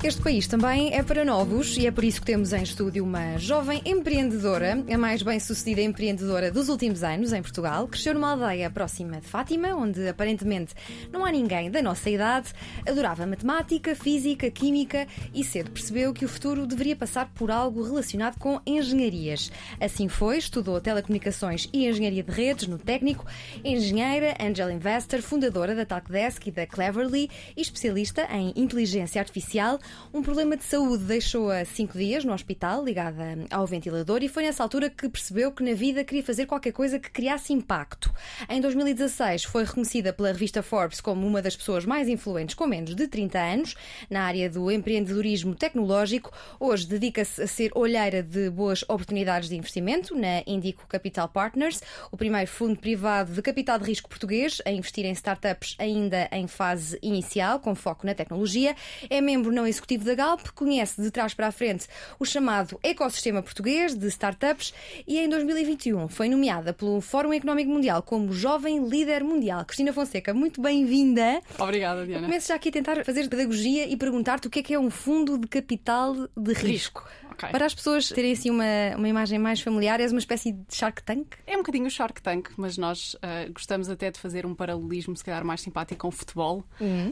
Este país também é para novos e é por isso que temos em estúdio uma jovem empreendedora, a mais bem-sucedida empreendedora dos últimos anos em Portugal. Cresceu numa aldeia próxima de Fátima, onde aparentemente não há ninguém da nossa idade. Adorava matemática, física, química e cedo percebeu que o futuro deveria passar por algo relacionado com engenharias. Assim foi, estudou telecomunicações e engenharia de redes no técnico, engenheira, angel investor, fundadora da Talkdesk e da Cleverly e especialista em inteligência artificial. Um problema de saúde deixou-a cinco dias no hospital, ligada ao ventilador, e foi nessa altura que percebeu que na vida queria fazer qualquer coisa que criasse impacto. Em 2016 foi reconhecida pela revista Forbes como uma das pessoas mais influentes com menos de 30 anos na área do empreendedorismo tecnológico. Hoje dedica-se a ser olheira de boas oportunidades de investimento na Indico Capital Partners, o primeiro fundo privado de capital de risco português a investir em startups ainda em fase inicial, com foco na tecnologia. É membro não da Galp, conhece de trás para a frente o chamado ecossistema português de startups e em 2021 foi nomeada pelo Fórum Económico Mundial como Jovem Líder Mundial. Cristina Fonseca, muito bem-vinda. Obrigada, Diana. Começo já aqui a tentar fazer pedagogia e perguntar-te o que é que é um fundo de capital de risco. Risco, ok. Para as pessoas terem assim uma, uma imagem mais familiar, és uma espécie de Shark Tank? É um bocadinho o Shark Tank, mas nós ah, gostamos até de fazer um paralelismo, se calhar mais simpático, com o futebol.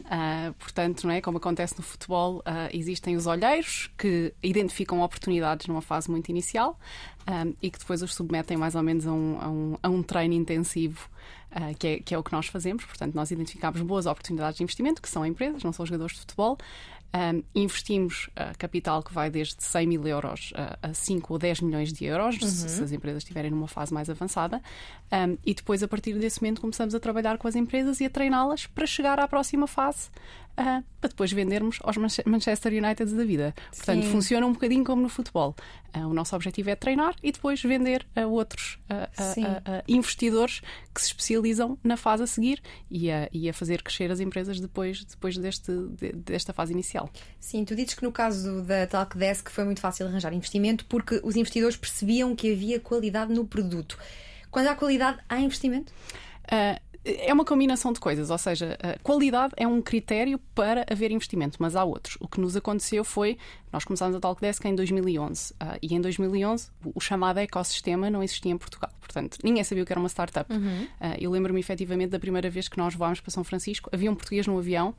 Ah, portanto, não é? como acontece no futebol, ah, existem os olheiros que identificam oportunidades numa fase muito inicial ah, e que depois os submetem mais ou menos a um, a um, a um treino intensivo. ah, que, é, que é o que nós fazemos, portanto, nós identificamos boas oportunidades de investimento, que são empresas, não são jogadores de futebol, Um, investimos ah, capital que vai desde 100 mil euros ah, a 5 ou 10 milhões de euros, se, se as empresas estiverem numa fase mais avançada. Um, e depois, a partir desse momento, começamos a trabalhar com as empresas e a treiná-las para chegar à próxima fase, ah, para depois vendermos aos Manche- Manchester United da vida. Portanto, Sim. funciona um bocadinho como no futebol. Ah, o nosso objetivo é treinar e depois vender a outros investidores que se especializam na fase a seguir e a, e a fazer crescer as empresas depois, depois deste, de- desta fase inicial. Sim, tu dizes que no caso da Talkdesk foi muito fácil arranjar investimento porque os investidores percebiam que havia qualidade no produto. Quando há qualidade, há investimento? Ah, é uma combinação de coisas, ou seja, a qualidade é um critério para haver investimento, mas há outros. O que nos aconteceu foi, nós começámos a Talkdesk em 2011 ah, e em 2011 o- chamado ecossistema não existia em Portugal. Portanto, ninguém sabia o que era uma startup. Ah, eu lembro-me efetivamente da primeira vez que nós voámos para São Francisco, havia um português no avião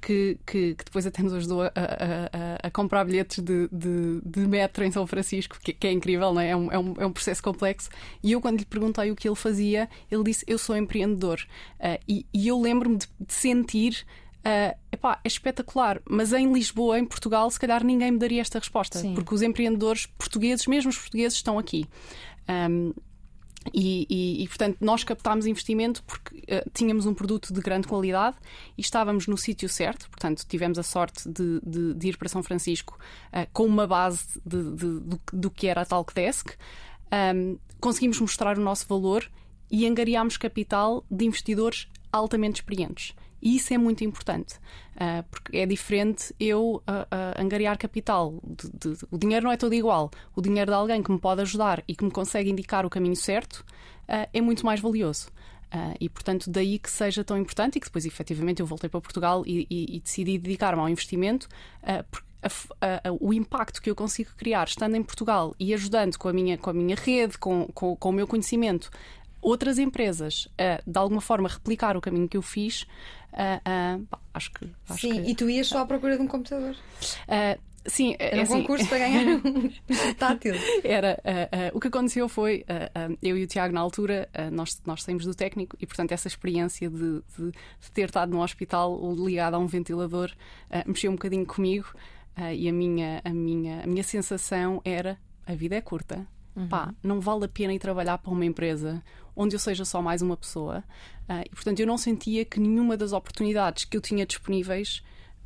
que, que- que depois até nos ajudou a, a- a- comprar bilhetes de, de- de metro em São Francisco, que, que é incrível, não é? É um, é um- é um processo complexo. E eu, quando lhe perguntei o que ele fazia, ele disse: Eu sou empreendedor. Ah, e, e eu lembro-me de, de sentir. ah, epá, é espetacular, mas em Lisboa, em Portugal, se calhar ninguém me daria esta resposta, Sim. porque os empreendedores portugueses, mesmo os portugueses, estão aqui. Ahm, e, e- e, portanto, nós captámos investimento porque eh, tínhamos um produto de grande qualidade e estávamos no sítio certo. Portanto, tivemos a sorte de, de- de ir para São Francisco eh, com uma base de- do, do que era a Talkdesk. Ahm, conseguimos mostrar o nosso valor e angariámos capital de investidores altamente experientes. E isso é muito importante, ah, porque é diferente eu ah, ah, angariar capital. de- de- o dinheiro não é todo igual. O dinheiro de alguém que me pode ajudar e que me consegue indicar o caminho certo é muito mais valioso. E, portanto, daí que seja tão importante e que depois, efetivamente, eu voltei para Portugal e, e- e decidi dedicar-me ao investimento, porque a- a- o impacto que eu consigo criar estando em Portugal e ajudando com a minha, com a minha rede, com, com, com o meu conhecimento, outras empresas a, de alguma forma, replicar o caminho que eu fiz, ah, ah, pá, acho que. Acho Sim, que e tu ias só à procura de um computador. ah, sim, é Era um assim, concurso para ganhar um portátil. Era, ah, ah, o que aconteceu foi, ah, ah, eu e o Tiago, na altura, ah, nós, nós saímos do técnico e, portanto, essa experiência de, de- de ter estado no hospital ligado a um ventilador ah, mexeu um bocadinho comigo ah, e a minha, a, minha, a minha sensação era: a vida é curta. Pá, não vale a pena ir trabalhar para uma empresa onde eu seja só mais uma pessoa. Ah, e, portanto, eu não sentia que nenhuma das oportunidades que eu tinha disponíveis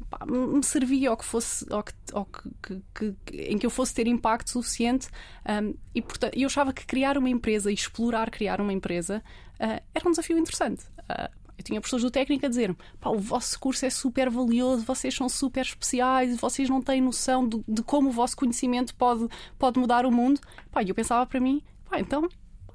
pá, me servia ou que fosse ou que, ou que, que, que, em que eu fosse ter impacto suficiente um, e portanto eu achava que criar uma empresa e explorar criar uma empresa uh, era um desafio interessante. Uh, eu tinha pessoas do técnico a dizer-me: o vosso curso é super valioso, vocês são super especiais, vocês não têm noção de, de como o vosso conhecimento pode, pode mudar o mundo. Pá, e eu pensava para mim: pá, então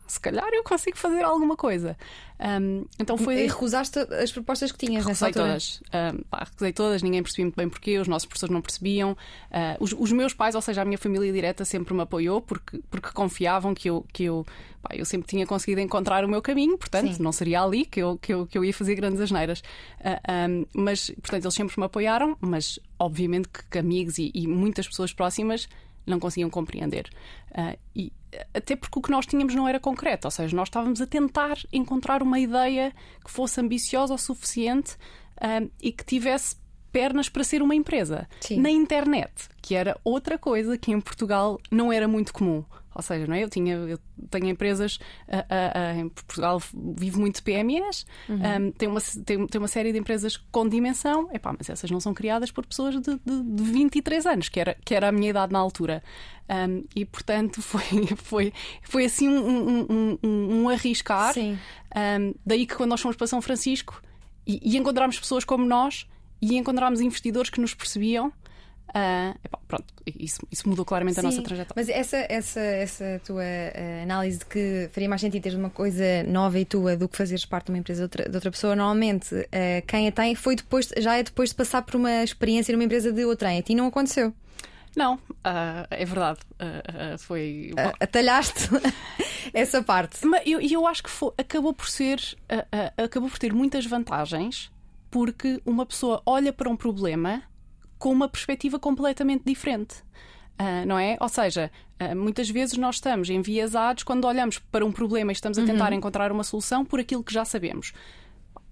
se calhar eu consigo fazer alguma coisa. Um, então foi. E recusaste as propostas que tinhas recusei todas. Um, pá, recusei todas, ninguém percebia muito bem porquê, os nossos professores não percebiam. Uh, os, os, meus pais, ou seja, a minha família direta, sempre me apoiou porque, porque confiavam que eu. Que eu Pá, eu sempre tinha conseguido encontrar o meu caminho, portanto, Sim. não seria ali que eu, que, eu, que eu ia fazer grandes asneiras. Uh, um, mas, portanto, eles sempre me apoiaram, mas obviamente que, que amigos e, e muitas pessoas próximas não conseguiam compreender. Uh, e até porque o que nós tínhamos não era concreto, ou seja, nós estávamos a tentar encontrar uma ideia que fosse ambiciosa o suficiente uh, e que tivesse pernas para ser uma empresa. Sim. Na internet, que era outra coisa que em Portugal não era muito comum. Ou seja, não é? eu, tinha, eu tenho empresas uh, uh, em Portugal, vivo muito de PMEs, uhum. um, tem, uma, tem, tem, uma série de empresas com dimensão, epá, mas essas não são criadas por pessoas de, de, de 23 anos, que era, que era a minha idade na altura. Um, e portanto foi, foi, foi assim um, um, um, um arriscar. daí que quando nós fomos para São Francisco e, e encontramos pessoas como nós e encontramos investidores que nos percebiam. Uh, epá, pronto, isso, isso, mudou claramente Sim, a nossa trajetória. Mas essa, essa, essa tua uh, análise de que faria mais sentido teres uma coisa nova e tua do que fazeres parte de uma empresa de outra, de outra pessoa, normalmente uh, quem a tem foi depois, já é depois de passar por uma experiência numa empresa de outra. A ti não aconteceu. Não, é verdade. Foi. Uh, atalhaste essa parte. Mas eu, eu acho que foi, acabou por ser. acabou por ter muitas vantagens porque uma pessoa olha para um problema com uma perspectiva completamente diferente. Uh, não é? Ou seja, uh, muitas vezes nós estamos enviesados quando olhamos para um problema e estamos a tentar uhum. encontrar uma solução por aquilo que já sabemos.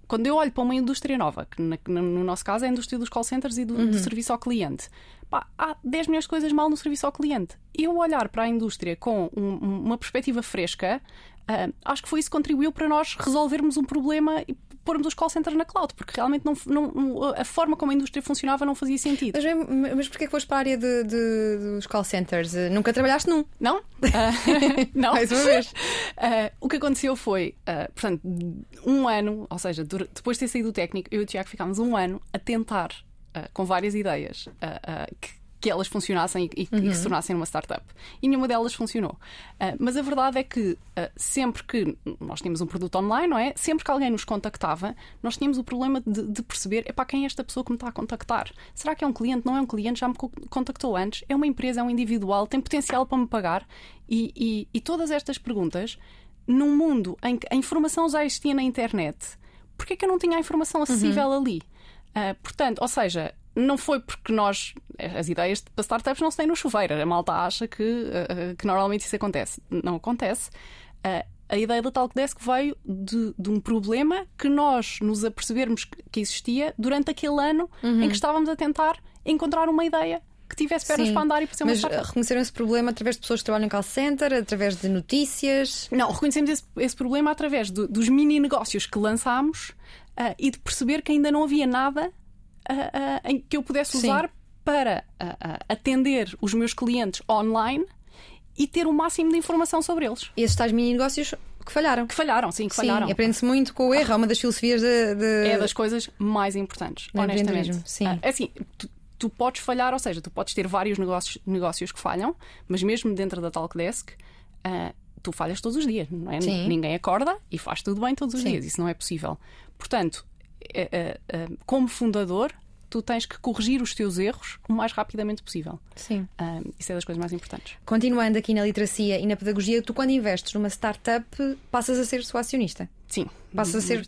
Quando eu olho para uma indústria nova, que no nosso caso é a indústria dos call centers e do, uhum. do serviço ao cliente, pá, há 10 milhões de coisas mal no serviço ao cliente. Eu olhar para a indústria com um, uma perspectiva fresca, uh, acho que foi isso que contribuiu para nós resolvermos um problema e pormos os call centers na cloud, porque realmente não, não, a forma como a indústria funcionava não fazia sentido. Mas, mas porquê que foste para a área de, de, dos call centers? Nunca trabalhaste num? Não? Uh, não. Mais uma vez. Uh, o que aconteceu foi, uh, portanto, um ano, ou seja, depois de ter saído do técnico, eu e o Tiago ficámos um ano a tentar, com várias ideias, que que elas funcionassem e, uhum. que se uhum. tornassem uma startup. E nenhuma delas funcionou. Uh, mas a verdade é que uh, sempre que nós tínhamos um produto online, não é? Sempre que alguém nos contactava, nós tínhamos o problema de, de perceber é para quem é esta pessoa que me está a contactar. Será que é um cliente? Não é um cliente? Já me contactou antes? É uma empresa? É um individual? Tem potencial para me pagar? E, e, e todas estas perguntas, num mundo em que a informação já existia na internet, porquê é que eu não tinha a informação acessível uhum. ali? Uh, portanto, ou seja, não foi porque nós. As ideias para startups não se têm no chuveiro. A malta acha que, uh, que normalmente isso acontece. Não acontece. Uh, a ideia da Talkdesk veio de, de, um problema que nós nos apercebermos que existia durante aquele ano uhum. em que estávamos a tentar encontrar uma ideia que tivesse pernas Sim, para andar e para ser uma mas startup. reconheceram esse problema através de pessoas que trabalham em call center, através de notícias? Não, reconhecemos esse, esse problema através do, dos mini negócios que lançámos uh, e de perceber que ainda não havia nada uh, uh, que eu pudesse usar Sim. para atender os meus clientes online e ter o máximo de informação sobre eles. E esses tais mini negócios que falharam. Que falharam, sim, que sim, falharam. aprende-se muito com o erro, é uma das filosofias de, de... É das coisas mais importantes, no honestamente. Sim. É assim, tu, tu, podes falhar, ou seja, tu podes ter vários negócios, negócios que falham, mas mesmo dentro da Talkdesk, uh, tu falhas todos os dias, não é? Sim. Ninguém acorda e faz tudo bem todos os sim. dias, isso não é possível. Portanto, como fundador, tu tens que corrigir os teus erros o mais rapidamente possível. Sim. Um, isso é das coisas mais importantes. Continuando aqui na literacia e na pedagogia, tu quando investes numa startup passas a ser sua acionista. Sim. Passas a ser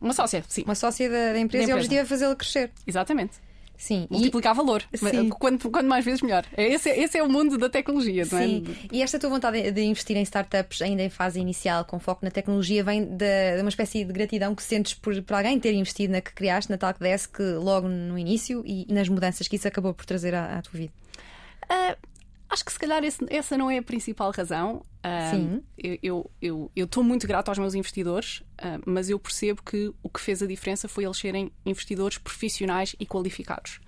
uma sócia, sim. Uma sócia da, da empresa, da empresa. e o objetivo é fazê-la crescer. Exatamente. Sim. Multiplicar e... valor. Sim. Quanto, quanto mais vezes, melhor. É, esse, esse é o mundo da tecnologia, não é? Sim. E esta tua vontade de investir em startups ainda em fase inicial, com foco na tecnologia, vem de, uma espécie de gratidão que sentes por, por alguém ter investido na que criaste, na Talkdesk, logo no início e, e nas mudanças que isso acabou por trazer à, à tua vida? Uh, Acho que se calhar esse, essa não é a principal razão. Sim. Eu estou eu, eu, muito grato aos meus investidores, uh, mas eu percebo que o que fez a diferença foi eles serem investidores profissionais e qualificados.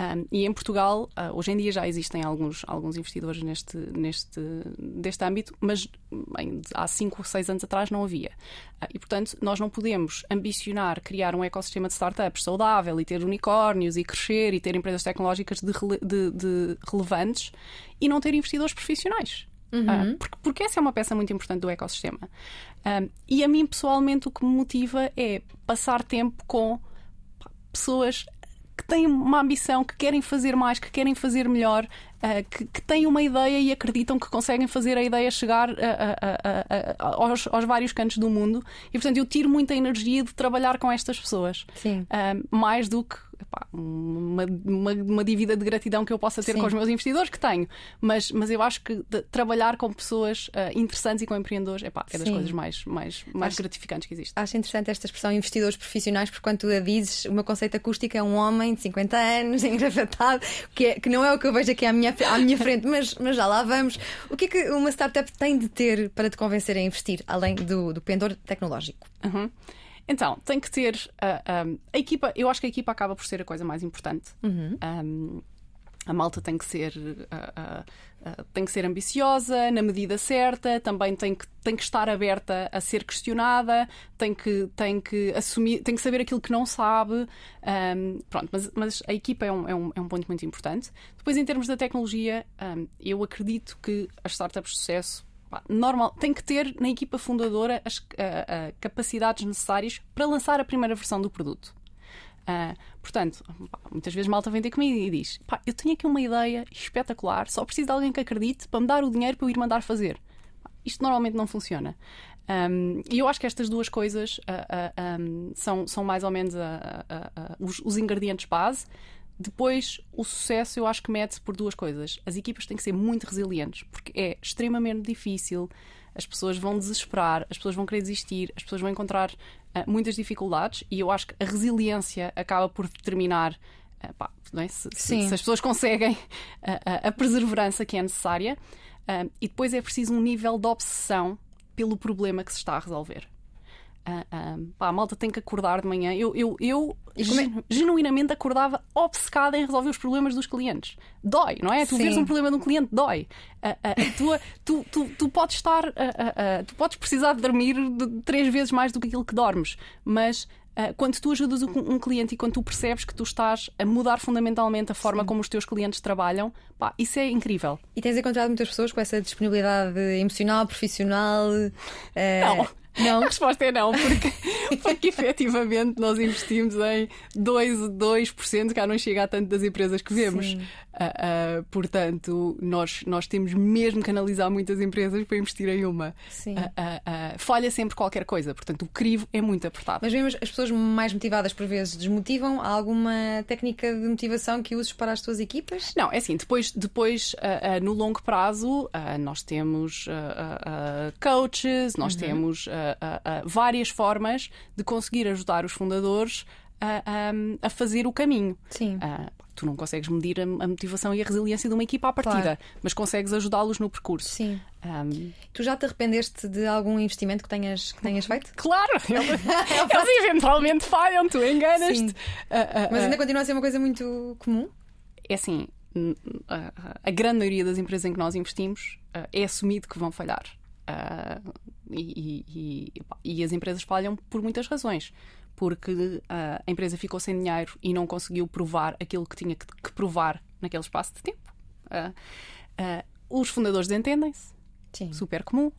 Um, e em Portugal, uh, hoje em dia já existem alguns, alguns investidores neste, neste deste âmbito, mas bem, há 5 ou 6 anos atrás não havia. Uh, e, portanto, nós não podemos ambicionar criar um ecossistema de startups saudável e ter unicórnios e crescer e ter empresas tecnológicas de, de, de relevantes e não ter investidores profissionais. Uhum. Uh, porque, porque, essa é uma peça muito importante do ecossistema. e a mim, pessoalmente, o que me motiva é passar tempo com pessoas que têm uma ambição, que querem fazer mais, que querem fazer melhor, uh, que, que, têm uma ideia e acreditam que conseguem fazer a ideia chegar aos, aos, vários cantos do mundo. E portanto eu tiro muita energia de trabalhar com estas pessoas. Sim. Uh, mais do que epá, uma, uma, uma, dívida de gratidão que eu possa ter Sim. com os meus investidores, que tenho. Mas, mas eu acho que trabalhar com pessoas uh, interessantes e com empreendedores epá, é das Sim. coisas mais, mais, mais acho, gratificantes que existem. Acho interessante esta expressão investidores profissionais, porque quando tu a dizes, o meu conceito acústico é um homem de 50 anos, engravatado, que, é, que não é o que eu vejo aqui à minha, à minha frente, mas, mas já lá vamos. O que é que uma startup tem de ter para te convencer a investir, além do, do pendor tecnológico? Uhum. Então, tem que ter uh, um, a equipa. Eu acho que a equipa acaba por ser a coisa mais importante. Uhum. Um, a malta tem que ser uh, uh, tem que ser ambiciosa na medida certa, também tem que, tem que estar aberta a ser questionada, tem que, tem que assumir, tem que saber aquilo que não sabe. Um, pronto, mas, mas a equipa é um, é, um, é um ponto muito importante. Depois, em termos da tecnologia, eu acredito que as startups de sucesso normal, tem que ter na equipa fundadora as capacidades necessárias para lançar a primeira versão do produto. Uh, portanto, pá, muitas vezes malta vem ter comigo e diz: pá, Eu tenho aqui uma ideia espetacular, só preciso de alguém que acredite para me dar o dinheiro para eu ir mandar fazer. Isto normalmente não funciona. Um, e eu acho que estas duas coisas uh, uh, um, são, são mais ou menos os, os ingredientes base depois, o sucesso eu acho que mede-se por duas coisas. As equipas têm que ser muito resilientes, porque é extremamente difícil, as pessoas vão desesperar, as pessoas vão querer desistir, as pessoas vão encontrar uh, muitas dificuldades e eu acho que a resiliência acaba por determinar uh, pá, é? se, se, se, as pessoas conseguem uh, a perseverança que é necessária. e depois é preciso um nível de obsessão pelo problema que se está a resolver. Uh, uh, pá, a malta tem que acordar de manhã. Eu, eu, eu é? genuinamente acordava obcecada em resolver os problemas dos clientes. Dói, não é? Tu vês um problema de um cliente, dói. Uh, tu, tu, tu, tu, podes estar, tu podes precisar de dormir de três vezes mais do que aquilo que dormes, mas quando tu ajudas um, cliente e quando tu percebes que tu estás a mudar fundamentalmente a forma Sim. como os teus clientes trabalham, pá, isso é incrível. E tens encontrado muitas pessoas com essa disponibilidade emocional, profissional? Não. Não. A resposta é não, porque, porque efetivamente nós investimos em 2%, 2% cá não chega a tanto das empresas que vemos. Uh, uh, portanto, nós, nós temos mesmo que analisar muitas empresas para investir em uma. Sim. Uh, falha sempre qualquer coisa, portanto, o crivo é muito apertado. Mas mesmo as pessoas mais motivadas por vezes desmotivam? Há alguma técnica de motivação que uses para as tuas equipas? Não, é assim, depois, depois no longo prazo, nós temos coaches, nós uhum. temos várias formas de conseguir ajudar os fundadores a, a, a fazer o caminho. Sim. Uh, tu não consegues medir a, a, motivação e a resiliência de uma equipa à partida, claro. mas consegues ajudá-los no percurso. Sim. Um... Tu já te arrependeste de algum investimento que tenhas, que tenhas feito? Claro! Eles, eles eventualmente falham, tu enganas-te. Uh, uh, mas ainda continua a ser uma coisa muito comum? É assim, a grande maioria das empresas em que nós investimos é assumido que vão falhar. E, e, e, e as empresas falham por muitas razões porque uh, a empresa ficou sem dinheiro e não conseguiu provar aquilo que tinha que, provar naquele espaço de tempo. Uh, uh, os fundadores entendem-se, super comum.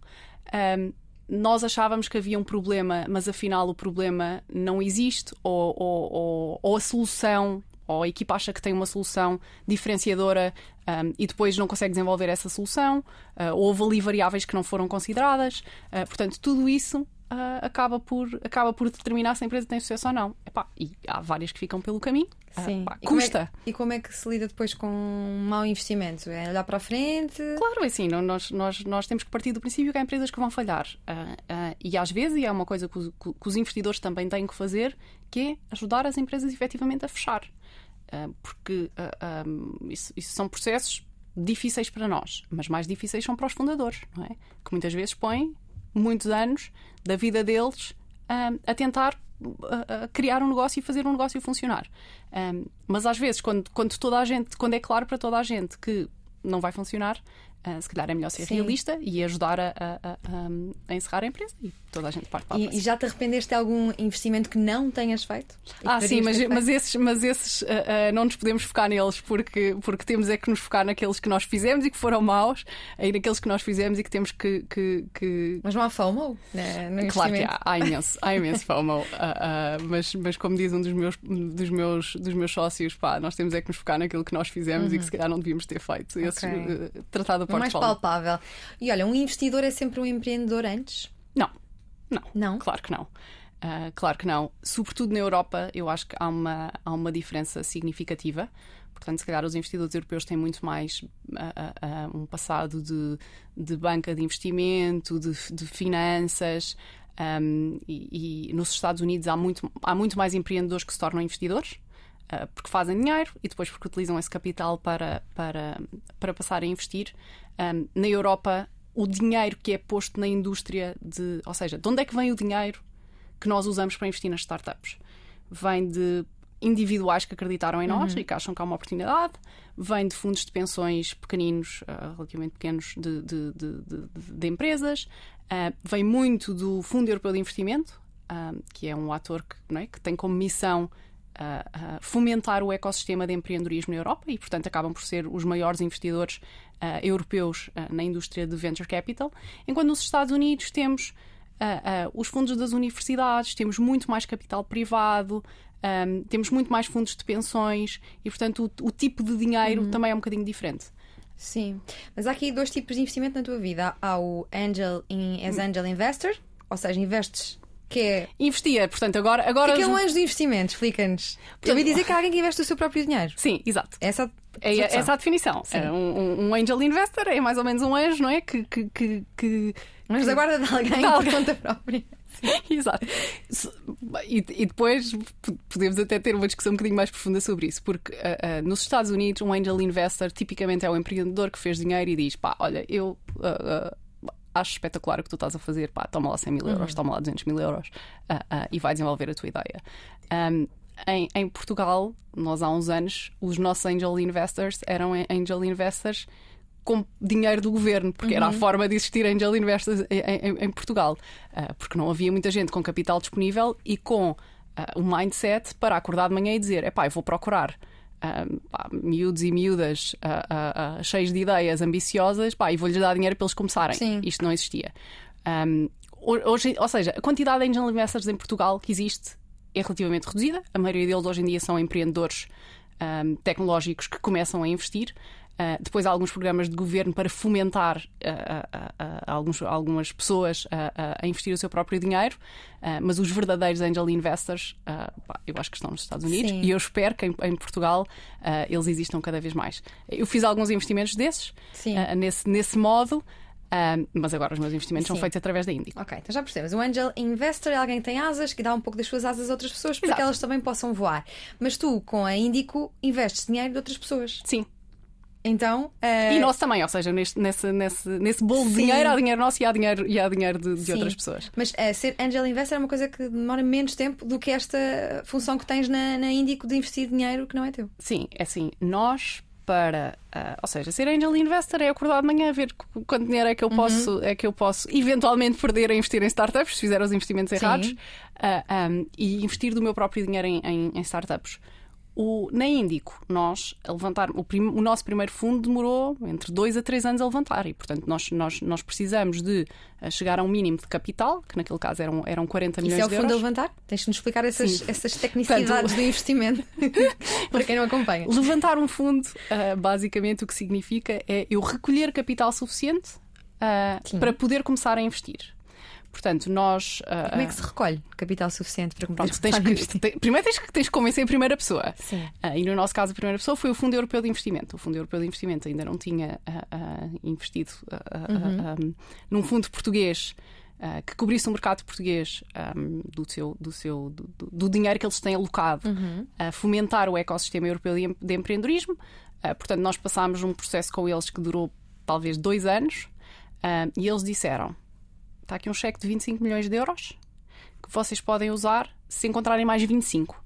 nós achávamos que havia um problema, mas afinal o problema não existe, ou, ou, ou, ou a solução ou a equipa acha que tem uma solução diferenciadora um, e depois não consegue desenvolver essa solução, uh, houve ali variáveis que não foram consideradas. Uh, portanto, tudo isso uh, acaba, por, acaba por determinar se a empresa tem sucesso ou não. Epá, e há várias que ficam pelo caminho. Ah, Sim. Pá, custa. E como, é, e como, é, que se lida depois com um mau investimento? É olhar para a frente? Claro, é assim, nós, nós, nós temos que partir do princípio que há empresas que vão falhar. Uh, e às vezes, e é uma coisa que os, que os investidores também têm que fazer, que é ajudar as empresas efetivamente a fechar. porque um, isso, isso são processos difíceis para nós, mas mais difíceis são para os fundadores, não é? Que muitas vezes põem muitos anos da vida deles a tentar criar um negócio e fazer um negócio funcionar. Mas às vezes, quando, quando toda a gente, quando é claro para toda a gente que não vai funcionar, se calhar é melhor ser Sim. realista e ajudar a, a, a, a, encerrar a empresa e toda a gente parte para a e, e já te arrependeste de algum investimento que não tenhas feito? Ah, sim, mas, mas esses, mas esses uh, uh, não nos podemos focar neles porque, porque temos é que nos focar naqueles que nós fizemos e que foram maus e naqueles que nós fizemos e que temos que. que, que... Mas não há FOMO? Né, claro que há, há imenso, há imenso FOMO. mas, mas como diz um dos meus, dos meus, dos meus sócios, pá, nós temos é que nos focar naquilo que nós fizemos uhum. e que se calhar não devíamos ter feito. Esse, okay. tratado o mais palpável. E olha, um investidor é sempre um empreendedor antes? Não, não. Não? Claro que não. Uh, claro que não. Sobretudo na Europa, eu acho que há uma, há uma diferença significativa. Portanto, se calhar os investidores europeus têm muito mais uh, uh, um passado de, de, banca de investimento, de, de finanças. Um, e, e, nos Estados Unidos há muito, há muito mais empreendedores que se tornam investidores. Uh, porque fazem dinheiro e depois porque utilizam esse capital para, para, para passar a investir. Um, na Europa, o dinheiro que é posto na indústria de. Ou seja, de onde é que vem o dinheiro que nós usamos para investir nas startups? Vem de individuais que acreditaram em nós uhum. e que acham que há uma oportunidade, vem de fundos de pensões pequeninos, uh, relativamente pequenos, de, de, de, de empresas, uh, vem muito do Fundo Europeu de Investimento, uh, que é um ator que, é, que tem como missão uh, fomentar o ecossistema de empreendedorismo na Europa e, portanto, acabam por ser os maiores investidores uh, europeus uh, na indústria de venture capital, enquanto nos Estados Unidos temos os fundos das universidades, temos muito mais capital privado. Um, temos muito mais fundos de pensões e, portanto, o, o tipo de dinheiro uhum. também é um bocadinho diferente. Sim, mas há aqui dois tipos de investimento na tua vida. Há o angel in, as angel investor, ou seja, investes que é. Investia, portanto, agora. agora o que é, que é um anjo de investimento? Explica-nos. Eu ouvi dizer que há alguém que investe o seu próprio dinheiro. Sim, exato. Essa é, é essa a definição. É um, um, angel investor é mais ou menos um anjo, não é? Que. que, que, que Mas da guarda de alguém de por conta própria. Exato. E, e, depois podemos até ter uma discussão um bocadinho mais profunda sobre isso, porque uh, uh, nos Estados Unidos, um angel investor tipicamente é o empreendedor que fez dinheiro e diz: pá, olha, eu. Uh, acho espetacular o que tu estás a fazer, pá, toma lá 100 mil euros, uhum. toma lá 200 mil euros uh, uh, e vai desenvolver a tua ideia. Um, em, em, Portugal, nós há uns anos, os nossos angel investors eram angel investors com dinheiro do governo, porque uhum. era a uhum. forma de existir angel investors em, em, em Portugal, uh, porque não havia muita gente com capital disponível e com o mindset para acordar de manhã e dizer: é pá, eu vou procurar um, pá, miúdos e miúdas uh, uh, uh, cheios de ideias ambiciosas pá, e vou-lhes dar dinheiro para eles começarem. Sim. Isto não existia. Um, hoje, ou seja, a quantidade de angel investors em Portugal que existe é relativamente reduzida. A maioria deles hoje em dia são empreendedores um, tecnológicos que começam a investir. Uh, depois há alguns programas de governo para fomentar uh, uh, alguns, algumas pessoas a investir o seu próprio dinheiro, mas os verdadeiros angel investors, eu acho que estão nos Estados Unidos Sim. e eu espero que em, em Portugal eles existam cada vez mais. Eu fiz alguns investimentos desses, nesse, nesse modo. mas agora os meus investimentos Sim. são feitos através da Índico. Ok, então já percebemos. O angel investor é alguém que tem asas, que dá um pouco das suas asas a outras pessoas para Exato. que elas também possam voar. Mas tu, com a Índico, investes dinheiro de outras pessoas. Sim. Então, uh... E nosso também, ou seja, neste, nesse, nesse, nesse bolo de dinheiro há dinheiro nosso e há dinheiro, e há dinheiro de, de outras pessoas. Mas uh, ser angel investor é uma coisa que demora menos tempo do que esta função que tens na, na Índico de investir dinheiro que não é teu. Sim, é assim, nós para, uh, ou seja, ser angel investor é acordar de manhã a ver quanto dinheiro é que eu uhum. posso, é que eu posso eventualmente perder a investir em startups se fizer os investimentos errados uh, um, e investir do meu próprio dinheiro em, em, em startups. O, na Índico, nós a levantar o, prim, o, nosso primeiro fundo demorou entre dois a três anos a levantar e, portanto, nós, nós, nós precisamos de eh, chegar a um mínimo de capital, que naquele caso eram, eram 40 milhões de euros. Isso é o fundo a levantar? Tens-nos explicar essas, essas tecnicidades portanto, do investimento para quem não acompanha. Levantar um fundo, uh, basicamente, o que significa é eu recolher capital suficiente uh, para poder começar a investir. Portanto, nós. Uh, como é que se recolhe capital suficiente para começar tens que, te, Primeiro tens que, tens que convencer em primeira pessoa. Sim. Uh, e no nosso caso, a primeira pessoa foi o Fundo Europeu de Investimento. O Fundo Europeu de Investimento ainda não tinha uh, investido uhum. num fundo português. que cobrisse o mercado português um, do, seu, do, seu, do, do, dinheiro que eles têm alocado uhum. a fomentar o ecossistema europeu de, de empreendedorismo. Portanto, nós passámos um processo com eles que durou talvez dois anos e eles disseram: está aqui um cheque de 25 milhões de euros que vocês podem usar se encontrarem mais 25.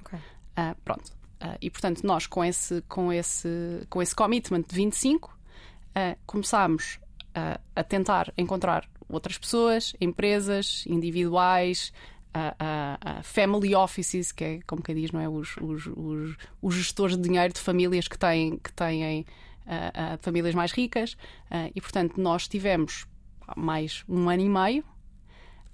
Ok. Uh, pronto. Uh, e portanto, nós com esse, com esse, com esse commitment de 25, uh, começámos uh, a tentar encontrar outras pessoas, empresas, individuais, uh, family offices, que é como quem diz, não é? Os, os, os, os gestores de dinheiro de famílias que têm, que têm famílias mais ricas. e portanto, nós tivemos mais um ano e meio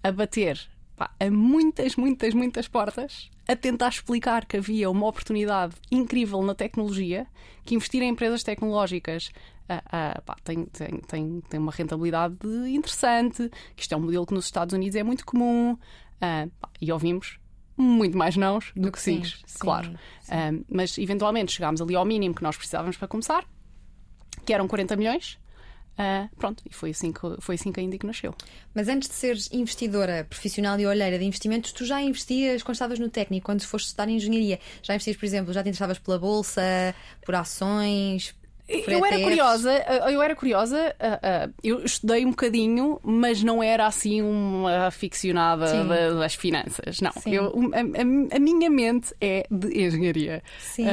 a bater pá, a muitas, muitas, muitas portas a tentar explicar que havia uma oportunidade incrível na tecnologia, que investir em empresas tecnológicas uh, uh, pá, tem, tem, tem, tem uma rentabilidade interessante, que isto é um modelo que nos Estados Unidos é muito comum, uh, pá, e ouvimos muito mais nãos do, do que sim, sim claro. Sim. mas eventualmente chegámos ali ao mínimo que nós precisávamos para começar, que eram 40 milhões. Uh, pronto, e foi assim, que, foi assim que a Indico nasceu. Mas antes de seres investidora profissional e olheira de investimentos, tu já investias quando estavas no técnico, quando foste estudar engenharia? Já investias, por exemplo, já te interessavas pela bolsa, por ações, eu era curiosa, eu era curiosa, eu estudei um bocadinho, mas não era assim uma aficionada Sim. das finanças. Não, eu, a, a, minha mente é de engenharia. Sim.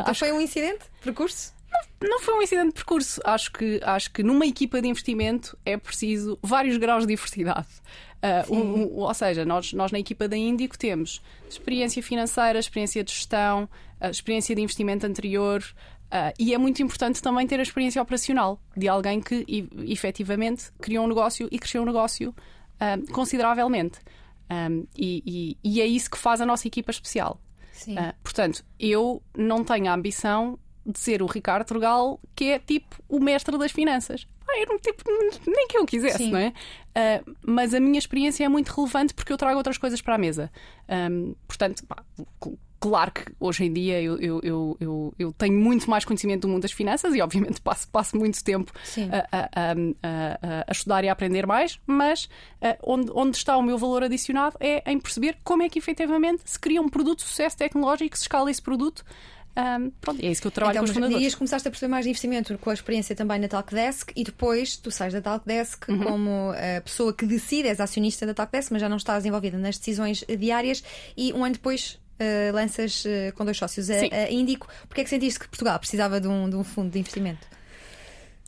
então foi um incidente? Percurso? Não foi um incidente de percurso. Acho que, acho que numa equipa de investimento é preciso vários graus de diversidade. Uh, um, um, ou seja, nós, nós na equipa da Índico temos experiência financeira, experiência de gestão, experiência de investimento anterior. Uh, e é muito importante também ter a experiência operacional de alguém que e, efetivamente criou um negócio e cresceu um negócio uh, consideravelmente. Um, e, e, e, é isso que faz a nossa equipa especial. portanto, eu não tenho a ambição de ser o Ricardo Trugal, que é tipo o mestre das finanças. Ah, eu não, tipo, nem que eu quisesse, Sim. não é? Uh, mas a minha experiência é muito relevante porque eu trago outras coisas para a mesa. Um, portanto, pá, claro que hoje em dia eu, eu, eu, eu, tenho muito mais conhecimento do mundo das finanças e, obviamente, passo, passo muito tempo a, a, a, a, estudar e a aprender mais, mas uh, onde, onde está o meu valor adicionado é em perceber como é que efetivamente se cria um produto de sucesso tecnológico, se escala esse produto. Um, pronto, é isso que eu trabalho então, com os fundadores. Dias começaste a perceber mais de investimento com a experiência também na Talkdesk e depois tu sais da Talkdesk uhum. como a pessoa que decide, és acionista da Talkdesk, mas já não estás envolvida nas decisões diárias e um ano depois Uh, lanças uh, com dois sócios a, a Índico. Porquê é que sentiste que Portugal precisava de um, de um fundo de investimento?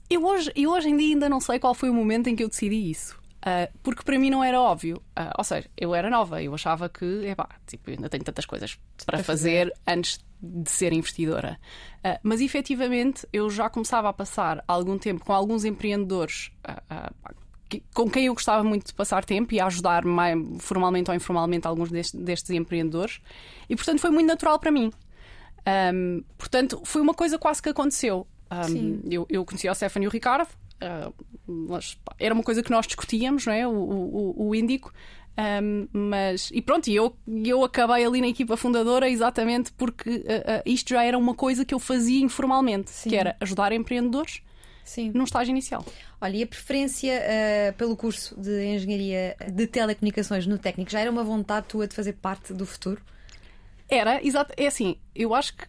Eu hoje, eu hoje em dia ainda não sei qual foi o momento em que eu decidi isso. Uh, porque para mim não era óbvio. Uh, ou seja, eu era nova, eu achava que, epá, tipo, ainda tenho tantas coisas para fazer antes de ser investidora. Uh, mas efetivamente eu já começava a passar algum tempo com alguns empreendedores que, com quem eu gostava muito de passar tempo e a ajudar mais, formalmente ou informalmente alguns destes, destes empreendedores. E portanto foi muito natural para mim. Um, portanto, foi uma coisa quase que aconteceu. Um, eu, eu conheci o Stefano e o Ricardo, uh, era uma coisa que nós discutíamos, não é? O, o, o Índico. Um, mas, e pronto, eu, eu acabei ali na equipa fundadora exatamente porque uh, uh, isto já era uma coisa que eu fazia informalmente, Sim. que era ajudar empreendedores Sim. num estágio inicial. Olha, e a preferência uh, pelo curso de Engenharia de Telecomunicações no técnico já era uma vontade tua de fazer parte do futuro? Era, exato. É assim, eu acho que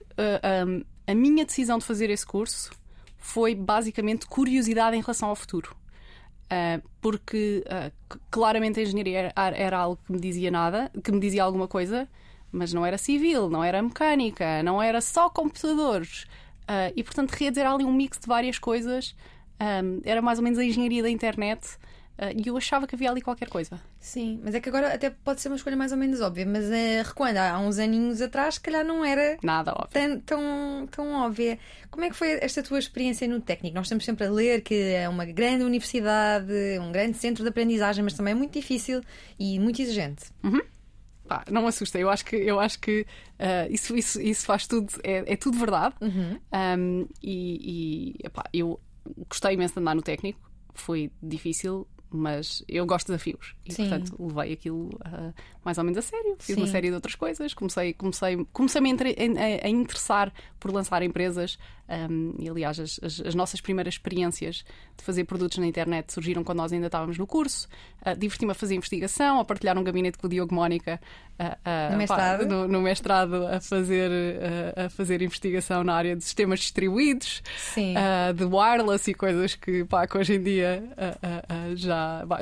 um, a minha decisão de fazer esse curso foi basicamente curiosidade em relação ao futuro. Uh, porque claramente a engenharia era, era algo que me dizia nada, que me dizia alguma coisa, mas não era civil, não era mecânica, não era só computadores. Uh, e portanto, dizer ali um mix de várias coisas. Um, era mais ou menos a engenharia da internet. Uh, e eu achava que havia ali qualquer coisa. Sim, mas é que agora até pode ser uma escolha mais ou menos óbvia, mas uh, recuando há uns aninhos atrás, se calhar não era nada óbvio. Tão, tão, tão óbvia. Como é que foi esta tua experiência no técnico? Nós estamos sempre a ler que é uma grande universidade, um grande centro de aprendizagem, mas também é muito difícil e muito exigente. Uhum. Pá, não me assusta, eu acho que, eu acho que uh, isso, isso, isso faz tudo, é, é tudo verdade. Uhum. Um, e, e epá, eu gostei imenso de andar no técnico, foi difícil, mas eu gosto de desafios e, Sim. portanto, levei aquilo uh, mais ou menos a sério. Fiz Sim. uma série de outras coisas, comecei, comecei, comecei -me a, a- interessar por lançar empresas. um, e, aliás, as, as- as nossas primeiras experiências de fazer produtos na internet surgiram quando nós ainda estávamos no curso. Uh, Diverti-me a fazer investigação, a partilhar um gabinete com o Diogo Mónica uh, No mestrado? no, no mestrado a fazer, a fazer investigação na área de sistemas distribuídos de wireless e coisas que, pá, que hoje em dia uh,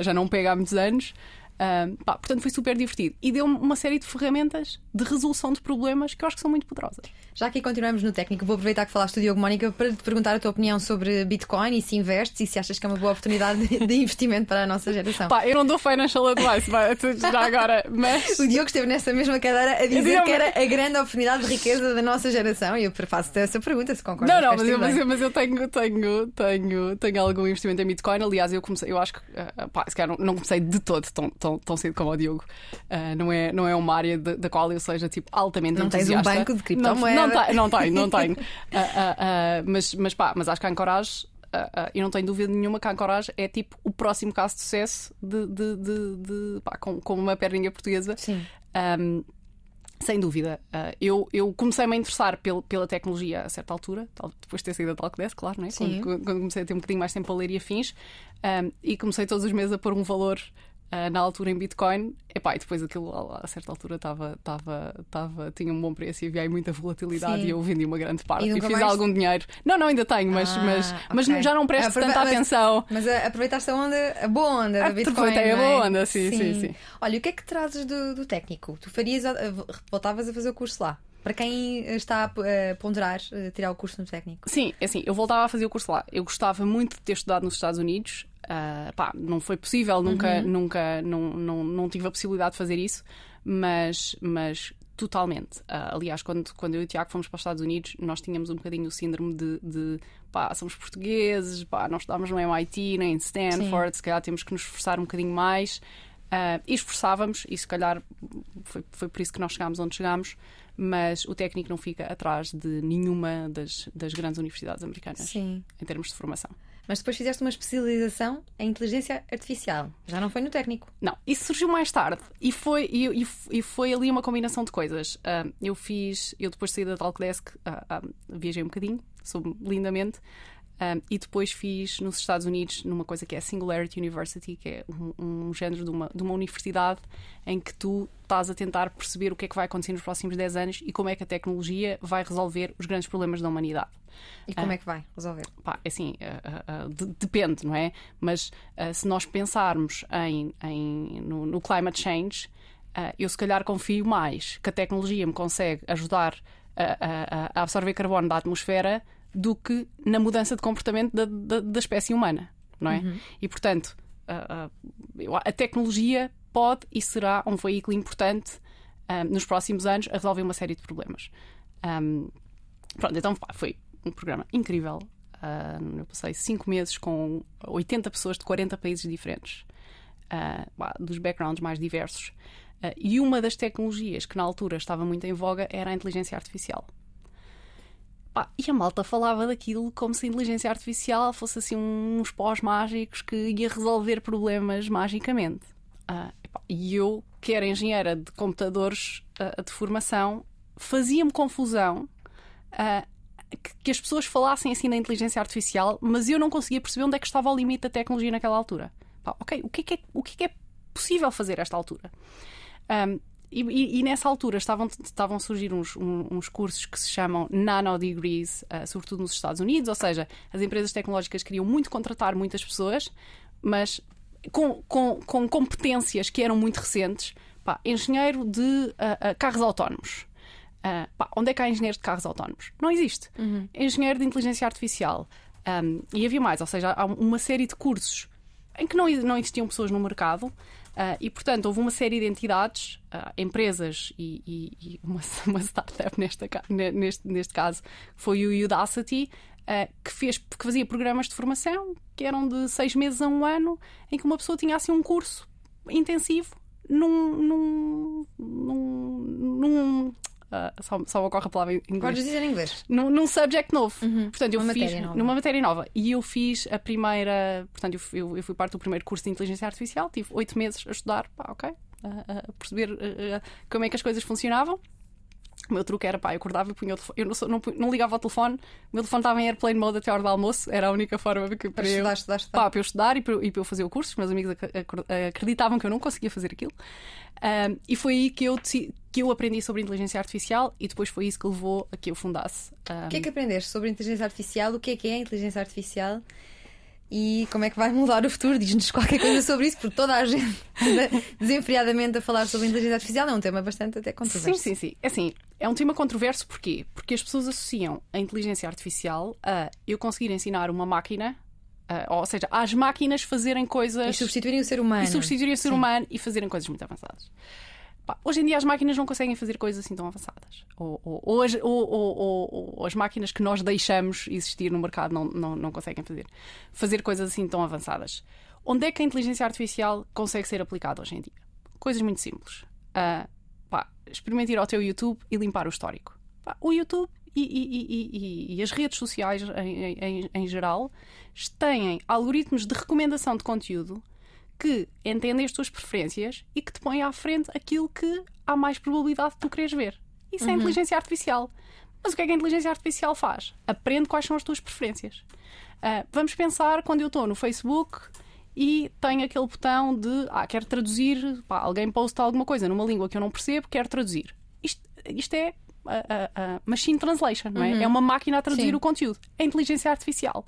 já, não pega há muitos anos. Um, pá, portanto, foi super divertido. E deu-me uma série de ferramentas de resolução de problemas que eu acho que são muito poderosas. Já aqui continuamos no técnico, vou aproveitar que falaste do Diogo Mónica para te perguntar a tua opinião sobre Bitcoin e se investes e se achas que é uma boa oportunidade de, investimento para a nossa geração. Pá, eu não dou financial advice, pá, já agora, mas. O Diogo esteve nessa mesma cadeira a dizer que era a grande oportunidade de riqueza da nossa geração e eu faço-te essa pergunta se concordas Não, não, mas eu, mas, eu, mas eu tenho, tenho, tenho, tenho algum investimento em Bitcoin. Aliás, eu comecei, eu acho que ah, pá, se calhar não, não comecei de todo tão, tão, tão cedo como o Diogo. Ah, não, é, não é uma área de- da qual eu seja tipo, altamente Não tens um entusiasta. banco de criptomoeda. Não, não, tenho, não tenho, não tenho. Ah, ah, mas, mas pá, mas acho que a Ancorage. ah, eu não tenho dúvida nenhuma que a Ancorage é tipo o próximo caso de sucesso de, de, de, de- pá, com, com uma perninha portuguesa. Sim. Um, sem dúvida. Uh, eu, eu comecei-me a interessar pel- pela tecnologia a certa altura, tal- depois de ter saído da Talkdesk, claro, né? Quando, quando comecei a ter um bocadinho mais tempo a ler e afins, um, e comecei todos os meses a pôr um valor uh, na altura em Bitcoin. Epá, e depois aquilo a, a certa altura estava, estava, estava, tinha um bom preço e havia aí muita volatilidade Sim. e eu vendi uma grande parte E e, fiz mais? algum dinheiro. Não, não, ainda tenho, mas, Ah, mas, mas ok. já não presto Aprove- tanta mas- atenção. Mas a- aproveitaste a onda, a boa onda da Bitcoin. Aproveitei a é? boa onda, sim, sim, sim. Olha, o que é que trazes do, do técnico? Tu farias, a- voltavas a fazer o curso lá? Para quem está a, a ponderar eh, tirar o curso no técnico? Sim, é assim, eu voltava a fazer o curso lá. Eu gostava muito de ter estudado nos Estados Unidos. Ah, pá, não foi possível, nunca, nunca, não, não, não tive a possibilidade de fazer isso, mas, mas totalmente. Ah, aliás, quando, quando eu e o Tiago fomos para os Estados Unidos, nós tínhamos um bocadinho o síndrome de, de pá, somos portugueses, pá, não estudámos no MIT, nem em Stanford, se calhar temos que nos esforçar um bocadinho mais. E esforçávamos, e se calhar foi, foi por isso que nós chegámos onde chegámos, mas o técnico não fica atrás de nenhuma das, das grandes universidades americanas Sim. em termos de formação. Mas depois fizeste uma especialização em inteligência artificial. Já não foi no técnico. Não, isso surgiu mais tarde e foi, e, e- foi ali uma combinação de coisas. Ah, eu fiz, eu depois de sair da Talkdesk, ah, ah, viajei um bocadinho, soube lindamente, ah, e depois fiz nos Estados Unidos numa coisa que é a Singularity University, que é um, um género de uma, de uma universidade em que tu estás a tentar perceber o que é que vai acontecer nos próximos 10 anos e como é que a tecnologia vai resolver os grandes problemas da humanidade. E como é que vai resolver? Pá, é assim, ah, ah, ah, de- depende, não é? Mas ah, se nós pensarmos em, em- no, no climate change, ah, eu se calhar confio mais que a tecnologia me consegue ajudar a, a- a absorver carbono da atmosfera do que na mudança de comportamento da, da- da espécie humana, não é? E portanto, ah, ah, eu- a tecnologia pode e será um veículo importante ah, nos próximos anos a resolver uma série de problemas. Ahm, Pronto, então pá, foi um programa incrível. Ah, eu passei cinco meses com 80 pessoas de 40 países diferentes, ah, pá, dos backgrounds mais diversos. Ah, e uma das tecnologias que na altura estava muito em voga era a inteligência artificial. Pá, e a malta falava daquilo como se a inteligência artificial fosse assim uns pós mágicos que ia resolver problemas magicamente. Ah, e eu, que era engenheira de computadores ah, de formação, fazia-me confusão ah, que, que as pessoas falassem assim da inteligência artificial, mas eu não conseguia perceber onde é que estava o limite da tecnologia naquela altura. Pá, ok, o que é que é, o que é, que é possível fazer a esta altura? Um, e, e- e nessa altura estavam, estavam a surgir uns, uns cursos que se chamam Nano Degrees, ah, sobretudo nos Estados Unidos, ou seja, as empresas tecnológicas queriam muito contratar muitas pessoas, mas com, com, com competências que eram muito recentes. Pá, engenheiro de ah, ah, carros autónomos. Pá, onde é que há engenheiros de carros autónomos? Não existe. Engenheiro de inteligência artificial. Um, e havia mais, ou seja, há uma série de cursos em que não, não existiam pessoas no mercado. Ah, e, portanto, houve uma série de entidades, ah, empresas e, e- e uma, uma startup nesta neste, neste caso foi o Udacity, ah, que, fez, que fazia programas de formação que eram de seis meses a um ano, em que uma pessoa tinha assim um curso intensivo num, num, num, num, uh, só, só ocorre a palavra em inglês. Podes dizer em inglês. Num, num subject novo. Portanto, eu Uma fiz matéria numa matéria nova. E eu fiz a primeira. Portanto, eu fui, eu- eu fui parte do primeiro curso de inteligência artificial, tive oito meses a estudar, pá, ok, a, a perceber uh, uh, como é que as coisas funcionavam. O meu truque era, pá, eu acordava e punha o telefone. Eu não, sou- não, não ligava ao telefone, o meu telefone estava em airplane mode até a hora do almoço, era a única forma que, Para para eu, estudar, estudar, estudar. pá, para eu estudar e para, eu- e para eu fazer o curso. Os meus amigos acreditavam que eu não conseguia fazer aquilo. Ahm, e foi aí que eu, que eu aprendi sobre inteligência artificial e depois foi isso que levou a que eu fundasse. ahm, O que é que aprendeste sobre inteligência artificial? O que é que é a inteligência artificial? E como é que vai mudar o futuro? Diz-nos qualquer coisa sobre isso, porque toda a gente anda desenfreadamente a falar sobre inteligência artificial. É um tema bastante até Sim, controverso. sim, sim. É Assim, é um tema controverso porquê? Porque as pessoas associam a inteligência artificial a eu conseguir ensinar uma máquina, a- ou seja, às máquinas fazerem coisas E substituírem o ser humano. e substituir o ser Sim. humano e fazerem coisas muito avançadas. Pá, hoje em dia as máquinas não conseguem fazer coisas assim tão avançadas. Ou, ou- ou as, ou- as máquinas que nós deixamos existir no mercado não, não, não conseguem fazer, fazer coisas assim tão avançadas. Onde é que a inteligência artificial consegue ser aplicada hoje em dia? Coisas muito simples. Ah, pá, experimente ir ao teu YouTube e limpar o histórico. Pá, o YouTube e, e- e- e- as redes sociais em- em- em geral têm algoritmos de recomendação de conteúdo que entendem as tuas preferências e que te põem à frente aquilo que há mais probabilidade de tu quereres ver. Isso é inteligência artificial. Mas o que é que a inteligência artificial faz? Aprende quais são as tuas preferências. Ah, vamos pensar quando eu estou no Facebook e tenho aquele botão de ah, quero traduzir, pá, alguém posta alguma coisa numa língua que eu não percebo, quero traduzir. Isto, isto é ah, ah, ah, machine translation, não é? É uma máquina a traduzir Sim. o conteúdo. É inteligência artificial.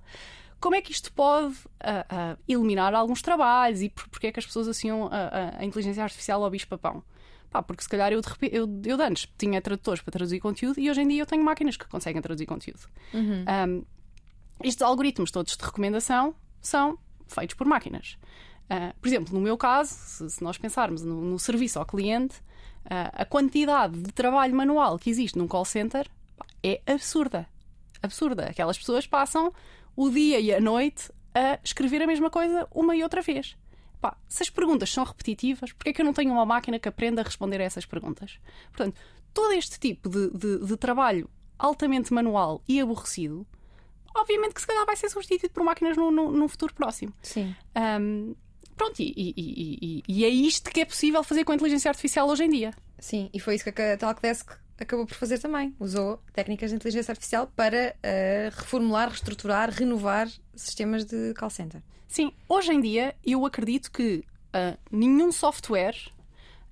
Como é que isto pode ah, ah, eliminar alguns trabalhos e por- porque é que as pessoas associam a, a- inteligência artificial ao bicho-papão? Pá, porque se calhar eu de, repente, eu, eu de antes tinha tradutores para traduzir conteúdo e hoje em dia eu tenho máquinas que conseguem traduzir conteúdo. Um, estes algoritmos todos de recomendação são feitos por máquinas. Ah, por exemplo, no meu caso, se, se nós pensarmos no, no serviço ao cliente, ah, a quantidade de trabalho manual que existe num call center pá, é absurda. Absurda. Aquelas pessoas passam o dia e a noite a escrever a mesma coisa uma e outra vez. Pá, se as perguntas são repetitivas, porquê é que eu não tenho uma máquina que aprenda a responder a essas perguntas? Portanto, todo este tipo de, de- de trabalho altamente manual e aborrecido, obviamente que se calhar vai ser substituído por máquinas no, no- futuro próximo. Sim. Ahm, pronto, e, e- e- e- e é isto que é possível fazer com a inteligência artificial hoje em dia. Sim, e foi isso que a Talkdesk acabou por fazer também. Usou técnicas de inteligência artificial para eh, reformular, reestruturar, renovar sistemas de call center. Sim, hoje em dia eu acredito que ah, nenhum software,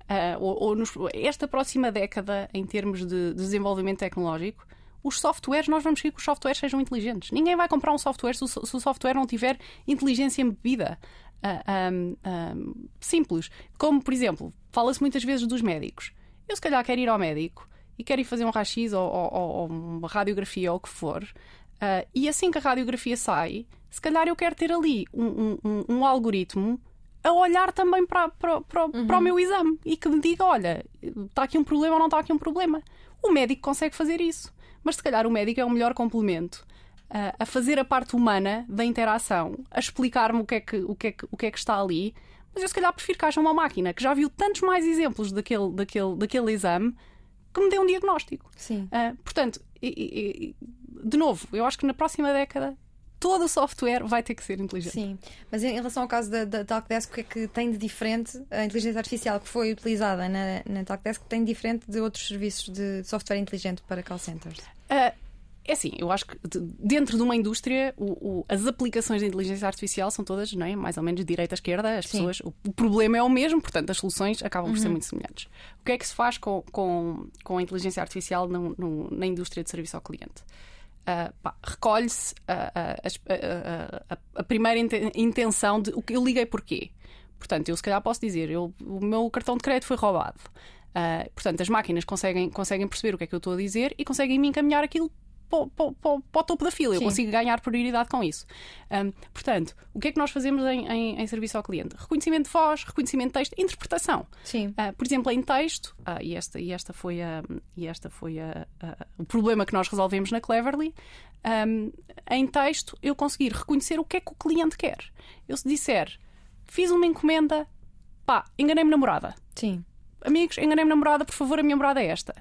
ah, ou, ou nos- esta próxima década, em termos de desenvolvimento tecnológico, os softwares, nós vamos querer que os softwares sejam inteligentes. Ninguém vai comprar um software se o, se o software não tiver inteligência embebida. Ah, ahm, ahm, simples. Como, por exemplo, fala-se muitas vezes dos médicos. Eu, se calhar, quero ir ao médico e quero ir fazer um raio-x ou, ou- ou- uma radiografia ou o que for, ah, e assim que a radiografia sai, se calhar eu quero ter ali um, um- um- algoritmo a olhar também para, para, para, para o meu exame e que me diga: olha, está aqui um problema ou não está aqui um problema. O médico consegue fazer isso, mas se calhar o médico é o melhor complemento ah, a fazer a parte humana da interação, a explicar-me o que, é que, o, que é que, o que é que está ali. Mas eu se calhar prefiro que haja uma máquina que já viu tantos mais exemplos daquele, daquele, daquele exame que me dê um diagnóstico. Sim. Ah, portanto, e- e- de novo, eu acho que na próxima década todo o software vai ter que ser inteligente. Sim, mas em relação ao caso da, da Talkdesk, o que é que tem de diferente a inteligência artificial que foi utilizada na, na Talkdesk tem de diferente de outros serviços de software inteligente para call centers? Ah, é assim, eu acho que de- dentro de uma indústria o- o- as aplicações de inteligência artificial são todas não é, mais ou menos de direita a esquerda. As Sim. pessoas, o, o problema é o mesmo, portanto as soluções acabam por ser muito semelhantes. O que é que se faz com, com, com a inteligência artificial no- no- na indústria de serviço ao cliente? Pá, Recolhe-se ah, ah, a, a primeira inten- intenção de o que eu liguei porquê. Portanto, eu se calhar posso dizer, eu, o meu cartão de crédito foi roubado. Ah, portanto, as máquinas conseguem, conseguem perceber o que é que eu estou a dizer e conseguem me encaminhar aquilo para, o- para para o- para o topo da fila. Eu Sim. consigo ganhar prioridade com isso. Ahm, portanto, o que é que nós fazemos em, em- em serviço ao cliente? Reconhecimento de voz, reconhecimento de texto, interpretação. Sim. Ah, por exemplo, em texto, ah, e, esta, e esta foi, a, e esta foi a- a- o problema que nós resolvemos na Cleverly. ahm, em texto, eu conseguir reconhecer o que é que o cliente quer. Eu se disser, fiz uma encomenda, pá, enganei-me namorada. Sim. Amigos, enganei-me namorada, por favor, a minha namorada é esta.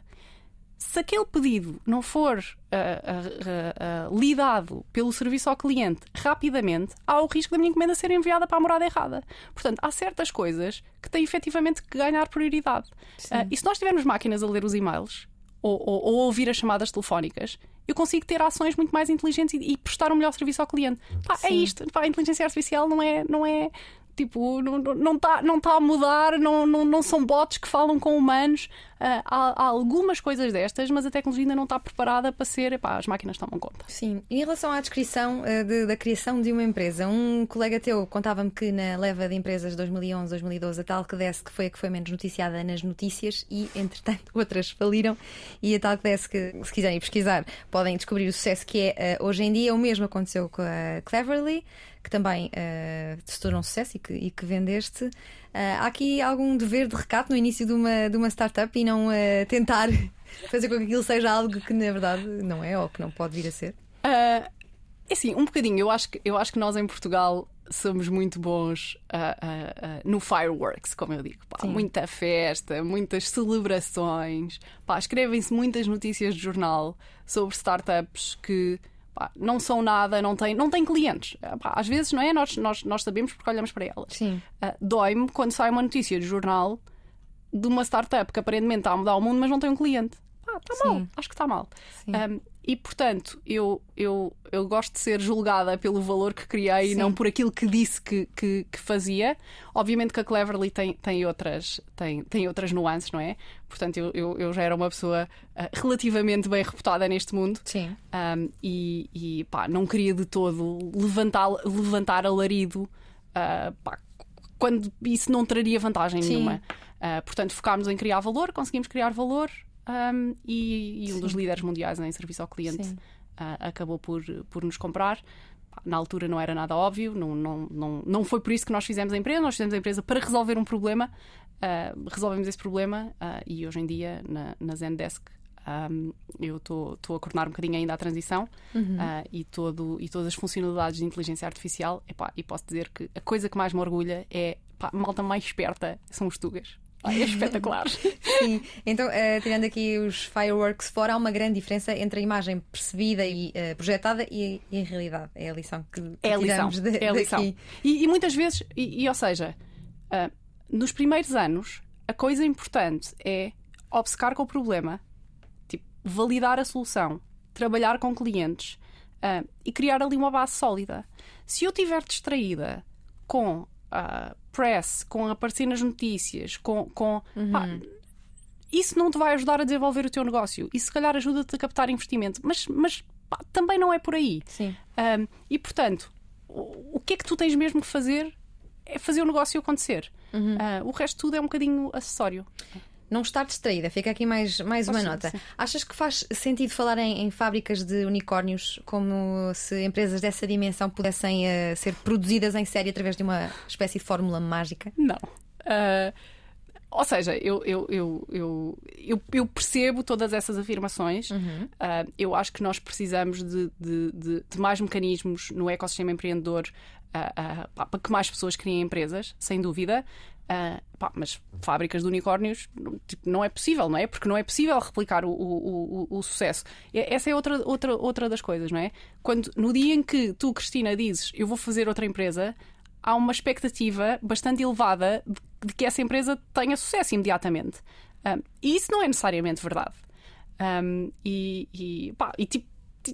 Se aquele pedido não for uh, uh, uh, lidado pelo serviço ao cliente rapidamente, há o risco da minha encomenda ser enviada para a morada errada. Portanto, há certas coisas que têm efetivamente que ganhar prioridade. Uh, e se nós tivermos máquinas a ler os e-mails ou, ou, ou ouvir as chamadas telefónicas, eu consigo ter ações muito mais inteligentes e, e prestar um melhor serviço ao cliente. Pá, é isto. Pá, a inteligência artificial não é, não é Tipo, não está não tá, não tá a mudar, não, não, não são bots que falam com humanos. Uh, há, há, algumas coisas destas, mas a tecnologia ainda não está preparada para ser. Epá, as máquinas tomam conta. Sim. E em relação à descrição uh, de, da criação de uma empresa, um colega teu contava-me que na leva de empresas 2011, 2012, a Talkdesk foi a que foi menos noticiada nas notícias e, entretanto, outras faliram. E a Talkdesk, se quiserem pesquisar, podem descobrir o sucesso que é uh, hoje em dia. O mesmo aconteceu com a Cleverly que também uh, se tornou um sucesso e que, e que vendeste. Uh, há aqui algum dever de recato no início de uma, de uma startup e não uh, tentar fazer com que aquilo seja algo que na verdade não é ou que não pode vir a ser? é assim, um bocadinho. Eu acho que, eu acho que nós em Portugal somos muito bons no fireworks, como eu digo. Pá, muita festa, muitas celebrações. Escrevem-se muitas notícias de jornal sobre startups que pá, não são nada, não têm, não têm clientes. Ah, pá, às vezes, não é? Nós, nós, nós sabemos porque olhamos para elas. Sim. Uh, Dói-me quando sai uma notícia de jornal de uma startup que aparentemente está a mudar o mundo, mas não tem um cliente. Está mal, acho que está mal. Um, e portanto, eu, eu, eu gosto de ser julgada pelo valor que criei e não por aquilo que disse que, que, que, fazia. Obviamente que a Cleverly tem, tem, outras, tem, tem outras nuances, não é? Portanto, eu, eu, eu já era uma pessoa uh, relativamente bem reputada neste mundo. Sim. Um, e e pá, não queria de todo levantar, levantar alarido uh, pá, quando isso não traria vantagem Sim. nenhuma. Uh, portanto, focámos em criar valor, conseguimos criar valor um, e, e, um dos líderes mundiais em serviço ao cliente uh, acabou por, por nos comprar. Na altura não era nada óbvio, não, não, não, não foi por isso que nós fizemos a empresa. Nós fizemos a empresa para resolver um problema, uh, resolvemos esse problema uh, e hoje em dia na, na Zendesk um, eu estou a coordenar um bocadinho ainda a transição uhum. uh, e, todo, e todas as funcionalidades de inteligência artificial. Epá, e posso dizer que a coisa que mais me orgulha é a malta mais esperta são os tugas. É espetacular. Sim, então, uh, tirando aqui os fireworks fora, há uma grande diferença entre a imagem percebida e uh, projetada e, e, a realidade. É a lição que, que é a lição. De, é a lição. E, e, muitas vezes, e, e ou seja, uh, nos primeiros anos, a coisa importante é obcecar com o problema, tipo, validar a solução, trabalhar com clientes e criar ali uma base sólida. Se eu estiver distraída com uh, press, com aparecer nas notícias, com. com uhum. pá, isso não te vai ajudar a desenvolver o teu negócio. Isso, se calhar, ajuda-te a captar investimento. Mas, mas pá, também não é por aí. Sim. Um, e, portanto, o, o, que é que tu tens mesmo que fazer é fazer o negócio acontecer. Uhum. Uh, o resto tudo é um bocadinho acessório não estar distraída. Fica aqui mais, mais uma nota. Sim. Achas que faz sentido falar em, em, fábricas de unicórnios como se empresas dessa dimensão pudessem uh, ser produzidas em série através de uma espécie de fórmula mágica? Não. Uh, ou seja, eu, eu, eu, eu, eu, percebo todas essas afirmações. Uhum. Uh, eu acho que nós precisamos de, de, de, de mais mecanismos no ecossistema empreendedor para que mais pessoas criem empresas, sem dúvida. Uh, pá, mas fábricas de unicórnios tipo, não é possível, não é? Porque não é possível replicar o, o, o, o, sucesso. Essa é outra, outra, outra das coisas, não é? Quando no dia em que tu, Cristina, dizes eu vou fazer outra empresa, há uma expectativa bastante elevada de, de que essa empresa tenha sucesso imediatamente. Um, e isso não é necessariamente verdade. Um, e, e, pá, e tipo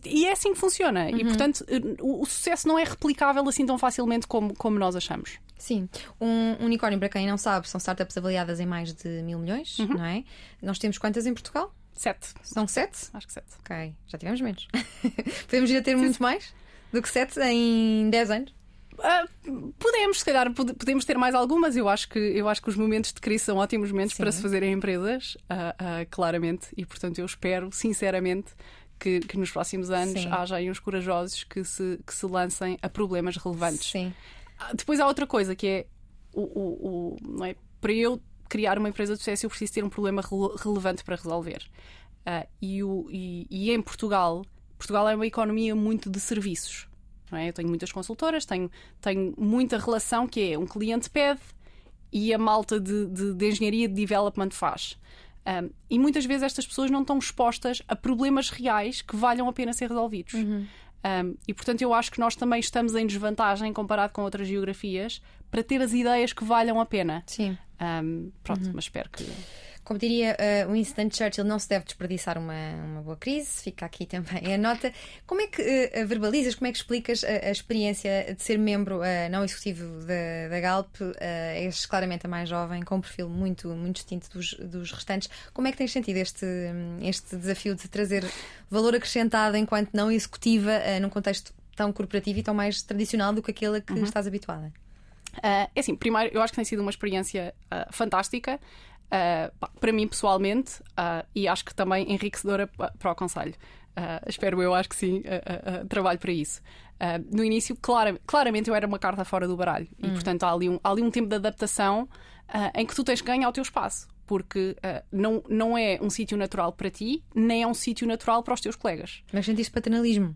e é assim que funciona. Uhum. E, portanto, o, o, sucesso não é replicável assim tão facilmente como, como nós achamos. Sim. Um unicórnio, para quem não sabe, são startups avaliadas em mais de mil milhões, uhum. não é? Nós temos quantas em Portugal? Sete. São sete? Acho que sete. Ok, já tivemos menos. Podemos ir a ter muito mais do que sete em dez anos? Uh, podemos, se calhar, podemos ter mais algumas. Eu acho que, eu acho que os momentos de crise são ótimos momentos Sim. para se fazerem empresas, uh, uh, claramente, e portanto eu espero, sinceramente, que, que nos próximos anos Sim. haja aí uns corajosos que se, que se lancem a problemas relevantes. Sim. Ah, depois há outra coisa que é o, o, o é para eu criar uma empresa de sucesso eu preciso ter um problema relevante para resolver. Uh, e, o, e, e, em Portugal, Portugal é uma economia muito de serviços. É? Eu tenho muitas consultoras, tenho, tenho muita relação que é um cliente pede e a malta de, de, de engenharia de development faz. Um, e muitas vezes estas pessoas não estão expostas a problemas reais que valham a pena ser resolvidos. Uhum. Um, e portanto eu acho que nós também estamos em desvantagem comparado com outras geografias para ter as ideias que valham a pena. Sim. Um, pronto, mas espero que. Como diria uh, Winston Churchill, não se deve desperdiçar uma, uma boa crise, fica aqui também a nota. Como é que uh, verbalizas, como é que explicas a, a experiência de ser membro uh, não executivo da, da Galp? és claramente a mais jovem, com um perfil muito, muito distinto dos, dos restantes. Como é que tens sentido este, este desafio de trazer valor acrescentado enquanto não executiva num contexto tão corporativo e tão mais tradicional do que aquele a que uhum. estás habituada? Uh, é assim, primeiro, eu acho que tem sido uma experiência uh, fantástica. Uh, para mim pessoalmente e acho que também enriquecedora para o Conselho. espero eu, acho que sim, trabalho para isso. no início, clara, claramente, eu era uma carta fora do baralho hum. e, portanto, há ali, um, há ali um tempo de adaptação em que tu tens que ganhar o teu espaço porque uh, não, não é um sítio natural para ti, nem é um sítio natural para os teus colegas. Mas sentiste paternalismo?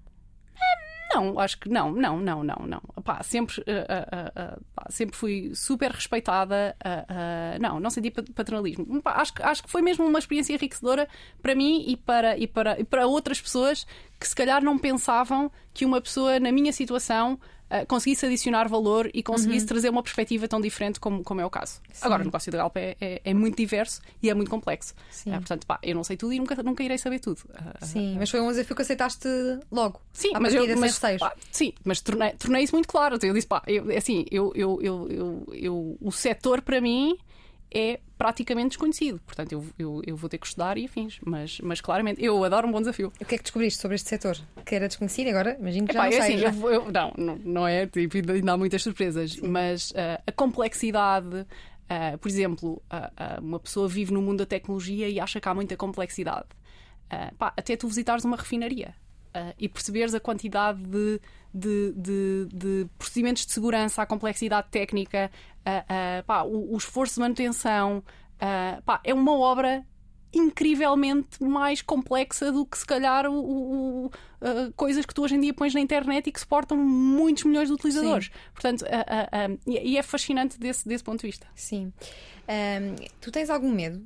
Não, acho que não, não, não, não, não. Sempre, uh, uh, uh, pá, sempre fui super respeitada. não, não senti paternalismo. Pá, acho, acho que foi mesmo uma experiência enriquecedora para mim e para, e, para, e para outras pessoas que se calhar não pensavam que uma pessoa na minha situação uh, conseguisse adicionar valor e conseguisse uhum. trazer uma perspectiva tão diferente como, como é o caso. Sim. Agora, o negócio da Galp é, é, é, muito diverso e é muito complexo. Uh, portanto, pá, eu não sei tudo e nunca, nunca irei saber tudo. Uh, sim, mas foi um desafio que aceitaste logo. Sim, mas eu. Mas, pá, sim, mas tornei, tornei isso muito claro. Eu disse, pá, eu, é assim, eu, eu, eu, eu, eu o setor para mim é praticamente desconhecido. Portanto, eu, eu, eu, vou ter que estudar e afins. Mas, mas claramente, eu adoro um bom desafio. O que é que descobriste sobre este setor? Que era desconhecido agora? Imagino que já Epá, não é assim, eu, não, não, não é, tipo, ainda há muitas surpresas. Sim. Mas uh, a complexidade. Uh, por exemplo, uh, uma pessoa vive no mundo da tecnologia e acha que há muita complexidade. Pá, até tu visitares uma refinaria e perceberes a quantidade de de, de, de, procedimentos de segurança, a complexidade técnica, uh, uh, pá, o, o, esforço de manutenção. Uh, pá, é uma obra incrivelmente mais complexa do que se calhar o, o, uh, coisas que tu hoje em dia pões na internet e que suportam muitos milhões de utilizadores. Sim. Portanto, uh, uh, e é fascinante desse, desse ponto de vista. Sim. Tu tens algum medo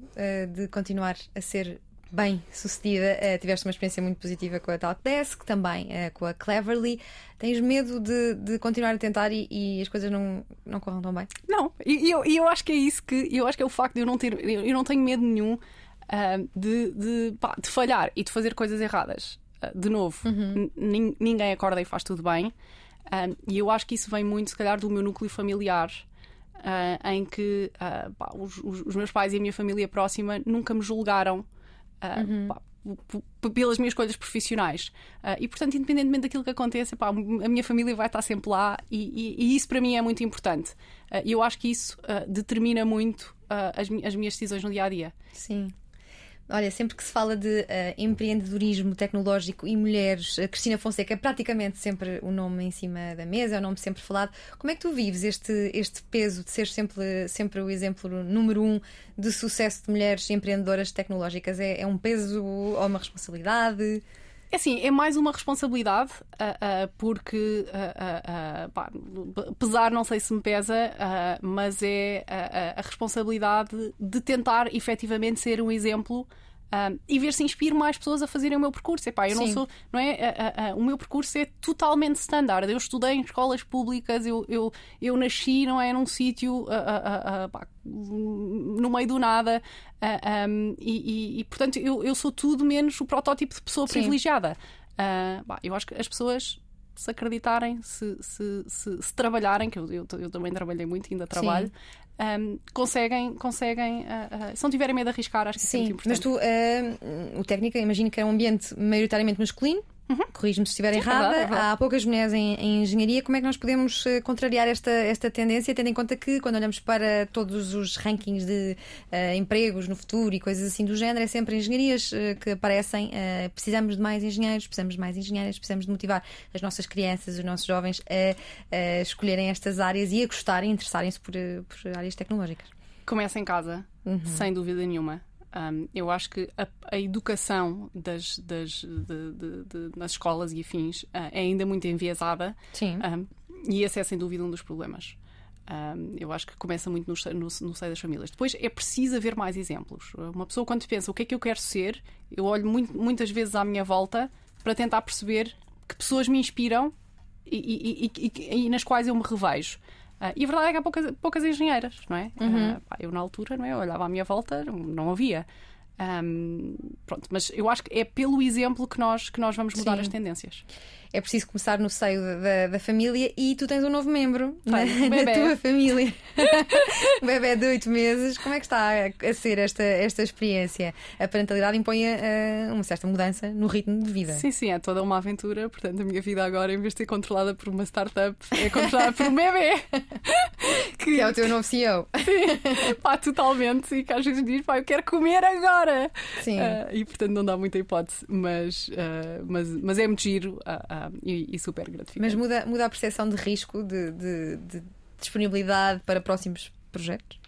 de continuar a ser bem sucedida. Uh, tiveste uma experiência muito positiva com a Talkdesk, também uh, com a Cleverly. Tens medo de, de continuar a tentar e, e, as coisas não, não corram tão bem? Não, e eu, eu acho que é isso que eu acho que é o facto de eu não ter, eu não tenho medo nenhum uh, de, de, pá, de, falhar e de fazer coisas erradas. de novo, uhum. ninguém acorda e faz tudo bem. e eu acho que isso vem muito, se calhar, do meu núcleo familiar. em que pá, os, os meus pais e a minha família próxima nunca me julgaram uhum. pá, pelas minhas escolhas profissionais. Uh, e, portanto, independentemente daquilo que aconteça, pá, a minha família vai estar sempre lá e, e, e isso para mim é muito importante. E uh, eu acho que isso uh, determina muito as, as, minhas decisões no dia a dia. Sim. Olha, sempre que se fala de uh, empreendedorismo tecnológico e mulheres, a Cristina Fonseca é praticamente sempre o nome em cima da mesa, é o nome sempre falado. Como é que tu vives este, este peso de ser sempre, sempre o exemplo número um de sucesso de mulheres empreendedoras tecnológicas? É, é um peso ou uma responsabilidade? É assim, é mais uma responsabilidade, uh, uh, porque uh, pá, pesar não sei se me pesa, mas é a responsabilidade de tentar efetivamente ser um exemplo um, e ver se inspiro mais pessoas a fazerem o meu percurso. Epá, eu Sim. não sou, não é? o meu percurso é totalmente standard. Eu estudei em escolas públicas, eu, eu, eu nasci, não é? Num sítio no meio do nada, um, e, e, e, portanto eu, eu sou tudo menos o protótipo de pessoa Sim. privilegiada. Uh, bah, eu acho que as pessoas se acreditarem, se, se, se, se trabalharem, que eu, eu, eu, também trabalhei muito ainda trabalho, um, conseguem, conseguem uh, uh, se não tiverem medo de arriscar, acho que Sim, é muito importante. Mas tu, uh, o técnico, imagino que é um ambiente maioritariamente masculino. Uhum. Corrijo-me se estiver errada. É verdade, é verdade. Há poucas mulheres em, em, engenharia. Como é que nós podemos uh, contrariar esta, esta tendência, tendo em conta que, quando olhamos para todos os rankings de uh, empregos no futuro e coisas assim do género, é sempre engenharias uh, que aparecem. precisamos de mais engenheiros, precisamos de mais engenheiras, precisamos de motivar as nossas crianças, os nossos jovens a, a escolherem estas áreas e a gostarem, interessarem-se por, por áreas tecnológicas. Começa em casa, uhum. sem dúvida nenhuma. Um, eu acho que a, a educação das, das, de, de, de, nas escolas e afins uh, é ainda muito enviesada. Sim. Um, e esse é sem dúvida um dos problemas. Um, eu acho que começa muito no, no, no, seio das famílias. Depois é preciso haver mais exemplos. Uma pessoa, quando pensa o que é que eu quero ser, eu olho muito, muitas vezes à minha volta para tentar perceber que pessoas me inspiram e, e, e, e nas quais eu me revejo. Uh, e a verdade é que há poucas, poucas engenheiras, não é? Uhum. Uh, pá, eu, na altura, não é? Eu olhava à minha volta, não, não havia. Um, pronto, mas eu acho que é pelo exemplo que nós, que nós vamos mudar Sim. as tendências é preciso começar no seio da, da família e tu tens um novo membro na, na, tua família. um bebê de 8 meses. Como é que está a, a ser esta, esta experiência? A parentalidade impõe uh, uma certa mudança no ritmo de vida. Sim, sim, é toda uma aventura. Portanto, a minha vida agora, em vez de ser controlada por uma startup, é controlada por um bebê. que... que... é o teu novo CEO. Sim, pá, totalmente. E que às vezes diz, pá, eu quero comer agora. Sim. Uh, e portanto não dá muita hipótese, mas, uh, mas, mas é muito giro. Uh, e, e, super gratificante. Mas muda, muda a percepção de risco, de, de, de disponibilidade para próximos projetos?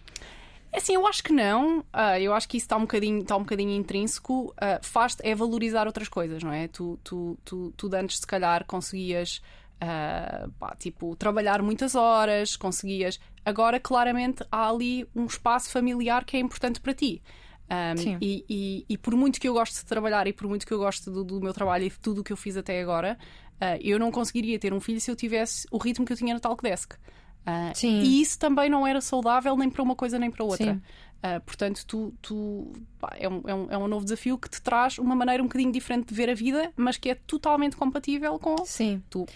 É assim, eu acho que não. Uh, eu acho que isso está um bocadinho, está um bocadinho intrínseco. Uh, faz é valorizar outras coisas, não é? Tu, tu, tu, tu antes, se calhar, conseguias uh, pá, tipo, trabalhar muitas horas, conseguias. Agora, claramente, há ali um espaço familiar que é importante para ti. Um, e, e, e, por muito que eu goste de trabalhar e por muito que eu goste do, do meu trabalho e de tudo o que eu fiz até agora, uh, eu não conseguiria ter um filho se eu tivesse o ritmo que eu tinha no Talkdesk. Uh, e isso também não era saudável nem para uma coisa nem para outra. Uh, portanto, tu, tu pá, é, um, é, um, é um novo desafio que te traz uma maneira um bocadinho diferente de ver a vida, mas que é totalmente compatível com Sim. tu.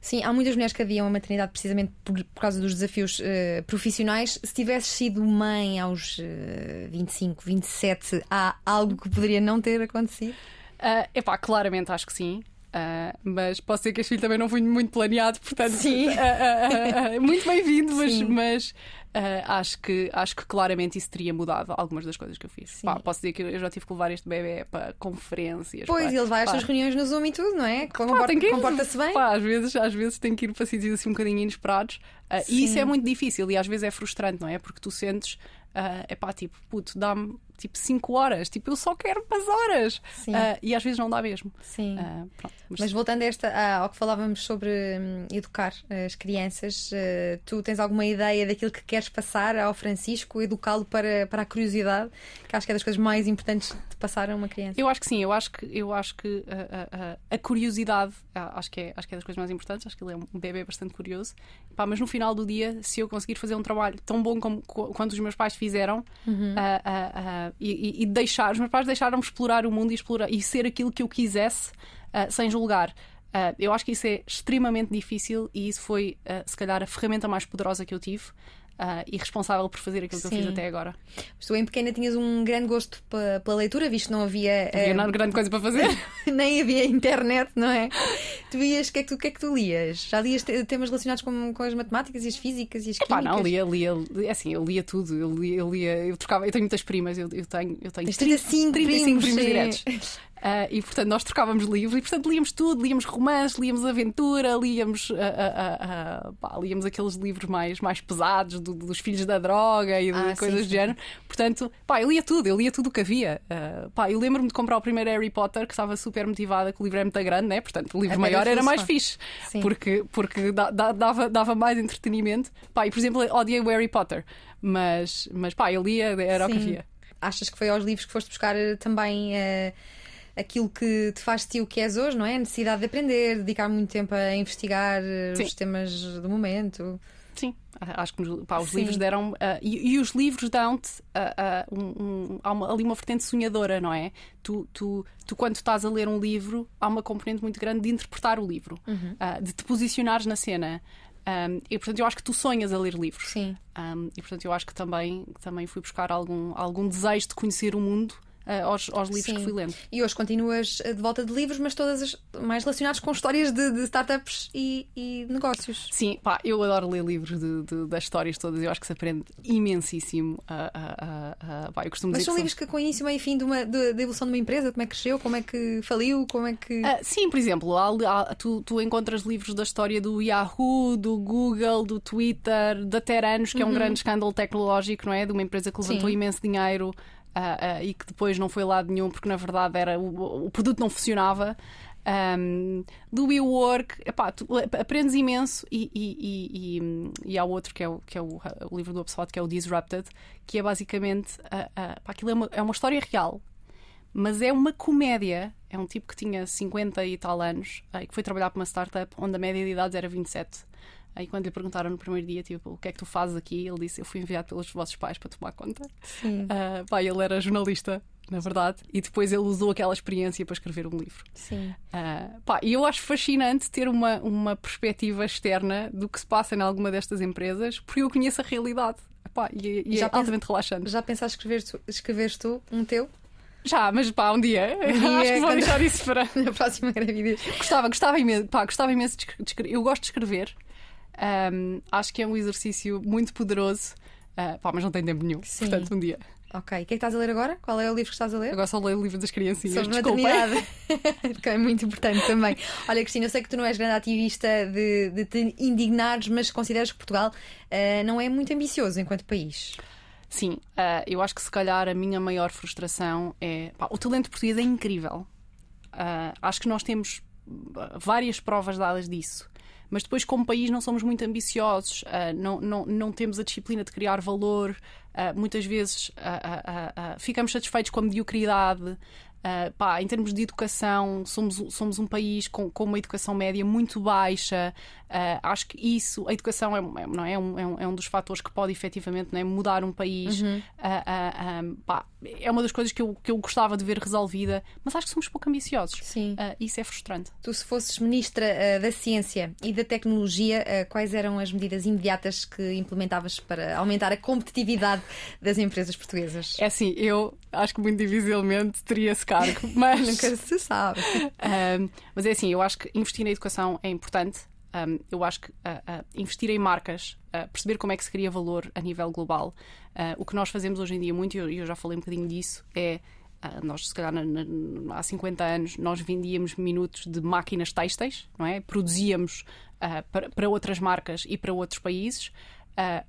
Sim, há muitas mulheres que adiam a maternidade precisamente por, por causa dos desafios uh, profissionais. Se tivesses sido mãe aos uh, 25, 27, há algo que poderia não ter acontecido? Uh, epá, claramente acho que sim. Uh, mas posso dizer que este filho também não foi muito planeado, portanto, Sim. Uh, muito bem-vindo, mas, mas acho, que, acho que claramente isso teria mudado algumas das coisas que eu fiz. Pá, posso dizer que eu já tive que levar este bebê para conferências. Pois, pá, ele vai às suas reuniões no Zoom e tudo, não é? Comporta-se comporta bem. Pá, às, vezes, às vezes tem que ir para sítios assim um bocadinho inesperados e isso é muito difícil e às vezes é frustrante, não é? Porque tu sentes é uh, pá, tipo, puto, dá-me tipo 5 horas, tipo, eu só quero umas horas. Uh, e às vezes não dá mesmo. Sim. Uh, pronto, mas... mas... voltando a esta, ao que falávamos sobre um, educar as crianças, tu tens alguma ideia daquilo que queres passar ao Francisco, educá-lo para, para a curiosidade, que acho que é das coisas mais importantes de passar a uma criança? Eu acho que sim, eu acho que, eu acho que a curiosidade acho que, é, acho que é das coisas mais importantes, acho que ele é um bebê bastante curioso. Pá, mas no final do dia, se eu conseguir fazer um trabalho tão bom como quanto os meus pais fizeram uhum. uh, uh, uh, e, e, deixar, os meus pais deixaram-me explorar o mundo e, explorar, e ser aquilo que eu quisesse sem julgar. eu acho que isso é extremamente difícil e isso foi, se calhar, a ferramenta mais poderosa que eu tive uh, e responsável por fazer aquilo Sim. que eu fiz até agora. Tu, em pequena, tinhas um grande gosto pela leitura, visto que não havia. Não havia uh, nada grande coisa para fazer. nem havia internet, não é? Tu ias, o que, é que, tu, que é que tu lias? Já lias temas relacionados com, com as matemáticas e as físicas e as Epá, químicas? não, lia, lia, é assim, eu lia tudo. Eu lia, eu, lia, eu trocava, eu tenho muitas primas, eu, eu tenho, eu tenho 35, 35 primos, primos diretos. Uh, e portanto nós trocávamos livros e portanto líamos tudo, líamos romances, líamos aventura, líamos, uh, uh, pá, líamos aqueles livros mais, mais pesados do, dos filhos da droga e de ah, coisas sim, do género. Portanto, pá, eu lia tudo, eu lia tudo o que havia. pá, eu lembro-me de comprar o primeiro Harry Potter, que estava super motivada, que o livro é muito grande, né? portanto o livro é maior era mais fixe, sim. porque, porque dava, dava mais entretenimento. Pá, e por exemplo, odiei o Harry Potter, mas, mas pá, eu lia, era sim. o que havia. Achas que foi aos livros que foste buscar eh, também uh, aquilo que te faz ti o que és hoje, não é? A necessidade de aprender, dedicar muito tempo a investigar eh, Sim. os temas do momento. Sim, acho que pá, os Sim. livros deram. Uh, e, e, os livros dão-te uh, uh, um, um, ali uma vertente sonhadora, não é? Tu, tu, tu, quando estás a ler um livro, há uma componente muito grande de interpretar o livro, uhum. de te posicionares na cena. Um, e portanto eu acho que tu sonhas a ler livros. Sim. Um, e portanto eu acho que também, também fui buscar algum, algum desejo de conhecer o mundo aos, aos, livros Sim. que fui lendo. E hoje continuas eh, de volta de livros, mas todas as, mais relacionados com histórias de, de startups e, e, negócios. Sim, pá, eu adoro ler livros de, de, das histórias todas, eu acho que se aprende imensíssimo. Uh, pá, eu costumo mas são livros que com início, meio e fim de uma, da evolução de uma empresa, como é que cresceu, como é que faliu, como é que. sim, por exemplo, há, há, tu, tu encontras livros da história do Yahoo, do Google, do Twitter, da Teranos, que uhum. é um uhum. grande escândalo tecnológico, não é? De uma empresa que levantou Sim. imenso dinheiro uh, e que depois não foi lado nenhum porque na verdade era o, o produto não funcionava. um, do WeWork, epá, tu aprendes imenso e, e, e, e, há outro que é, o, que é o, o livro do HubSpot, que é o Disrupted, que é basicamente uh, uh, aquilo é uma, é uma história real, mas é uma comédia. É um tipo que tinha 50 e tal anos uh, e que foi trabalhar para uma startup onde a média de idades era 27. Aí quando lhe perguntaram no primeiro dia, tipo, o que é que tu fazes aqui? Ele disse, eu fui enviado pelos vossos pais para tomar conta. Sim. Uh, pá, ele era jornalista, na verdade, e depois ele usou aquela experiência para escrever um livro. Sim. Uh, pá, e eu acho fascinante ter uma, uma perspectiva externa do que se passa em alguma destas empresas, porque eu conheço a realidade. Pá, e, e Já é pensa- altamente relaxante. Já pensaste escrever tu, escreveres tu um teu Já, mas pá, um dia. Um dia, acho que vou deixar isso para. na próxima gravidez? Gostava, gostava imenso, pá, gostava imenso de escrever. Eu gosto de escrever. Um, acho que é um exercício muito poderoso. Uh, pá, mas não tenho tempo nenhum. Sim. Portanto, um dia. Ok. O que é que estás a ler agora? Qual é o livro que estás a ler? Agora só leio o livro das criancinhas. Sobre desculpem. maternidade. que é muito importante também. Olha, Cristina, eu sei que tu não és grande ativista de, de te indignares, mas consideras que Portugal eh, não é muito ambicioso enquanto país. Sim, uh, eu acho que se calhar a minha maior frustração é. pá, o talento português é incrível. Uh, acho que nós temos uh, várias provas dadas disso. Mas depois, como país, não somos muito ambiciosos, uh, não, não, não temos a disciplina de criar valor. uh, muitas vezes uh, ficamos satisfeitos com a mediocridade. Uh, pá, em termos de educação, somos, somos um país com, com uma educação média muito baixa. Uh, acho que isso, a educação é, é- não é, um, é, um, é um dos fatores que pode efetivamente é, mudar um país. Uh, uh, um, pá, é uma das coisas que eu, que eu gostava de ver resolvida, mas acho que somos pouco ambiciosos. Sim. Isso é frustrante. Tu, se fosses Ministra da Ciência e da Tecnologia, quais eram as medidas imediatas que implementavas para aumentar a competitividade das empresas portuguesas? É assim, eu acho que muito dificilmente teria esse cargo, mas. Nunca se sabe. Um, mas é assim, eu acho que investir na educação é importante. Um, eu acho que uh, uh, investir em marcas, uh, perceber como é que se cria valor a nível global. O que nós fazemos hoje em dia muito, e eu, eu já falei um bocadinho disso, é. nós, se calhar, na- na- há 50 anos, nós vendíamos minutos de máquinas têxteis, não é? Produzíamos para, para outras marcas e para outros países.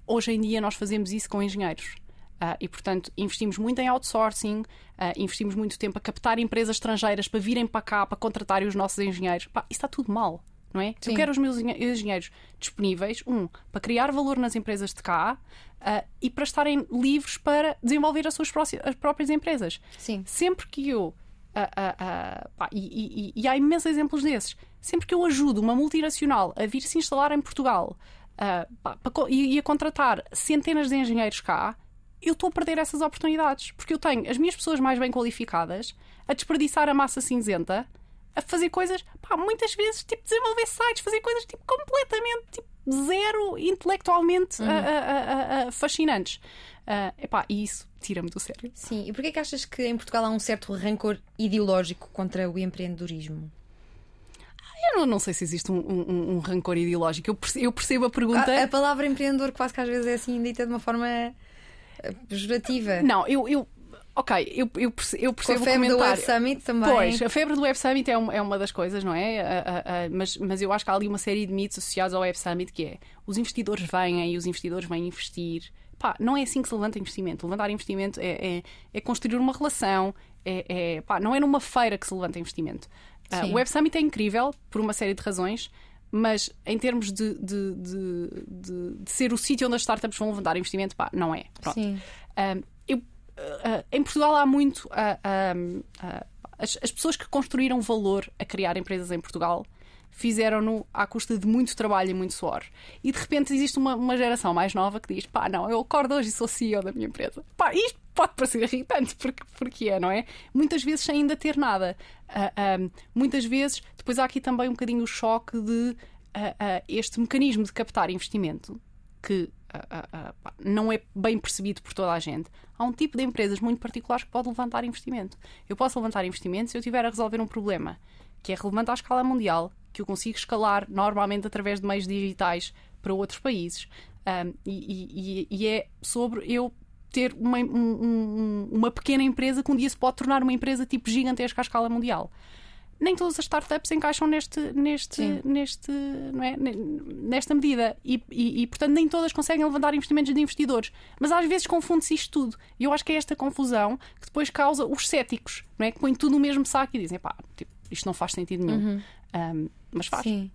Hoje em dia, nós fazemos isso com engenheiros. Ah, e, portanto, investimos muito em outsourcing, ah, investimos muito tempo a captar empresas estrangeiras para virem para cá, para contratarem os nossos engenheiros. Pá, isso está tudo mal, não é? Sim. Eu quero os meus engen- engenheiros disponíveis, um, para criar valor nas empresas de cá ah, e para estarem livres para desenvolver as suas as próprias empresas. Sim. Sempre que eu. pá, e, e- e- há imensos exemplos desses. Sempre que eu ajudo uma multinacional a vir se instalar em Portugal pá, para e, e a contratar centenas de engenheiros cá, eu estou a perder essas oportunidades. Porque eu tenho as minhas pessoas mais bem qualificadas a desperdiçar a massa cinzenta, a fazer coisas, pá, muitas vezes, tipo, desenvolver sites, fazer coisas tipo, completamente tipo, zero intelectualmente ah, ah, ah, ah, fascinantes. Ah, epá, e isso tira-me do sério. Sim. E porquê que achas que em Portugal há um certo rancor ideológico contra o empreendedorismo? Eu não, não sei se existe um, um- um rancor ideológico. Eu perce- eu percebo a pergunta. A, a palavra empreendedor quase que às vezes é assim dita de uma forma pejorativa. Não, eu. eu ok, eu, eu eu Com a percebo o febre do Web. Summit também. Pois, a febre do Web Summit é, um- é uma das coisas, não é? Ah, ah, ah, mas, mas eu acho que há ali uma série de mitos associados ao Web Summit que é os investidores vêm e os investidores vêm investir. Pá, não é assim que se levanta investimento. Levantar investimento é, é, é construir uma relação, é, é- pá, não é numa feira que se levanta investimento. Sim. o Web Summit é incrível por uma série de razões, mas em termos de, de, de, de- de ser o sítio onde as startups vão levantar investimento, pá, não é. Pronto. Sim. Um, eu, uh, em Portugal há muito. uh, uh, as, as pessoas que construíram valor a criar empresas em Portugal fizeram-no à custa de muito trabalho e muito suor. E de repente existe uma, uma geração mais nova que diz: pá, não, eu acordo hoje e sou CEO da minha empresa. Pá, isto pode parecer irritante, porque, porque é, não é? Muitas vezes sem ainda ter nada. Uh, muitas vezes, depois há aqui também um bocadinho o choque de uh, uh, este mecanismo de captar investimento que pá, não é bem percebido por toda a gente. Há um tipo de empresas muito particulares que pode levantar investimento. Eu posso levantar investimento se eu tiver a resolver um problema que é relevante à escala mundial, que eu consigo escalar normalmente através de meios digitais para outros países. Ahm, e, e- e é sobre eu ter uma, um- um- uma pequena empresa que um dia se pode tornar uma empresa tipo gigantesca à escala mundial nem todas as startups encaixam neste, neste, Sim. neste, não é? Ne- nesta medida. E, e- e, portanto, nem todas conseguem levantar investimentos de investidores. Mas às vezes confunde-se isto tudo. E eu acho que é esta confusão que depois causa os céticos, não é? que põem tudo no mesmo saco e dizem, pá, tipo, isto não faz sentido nenhum. Um, mas faz. Sim.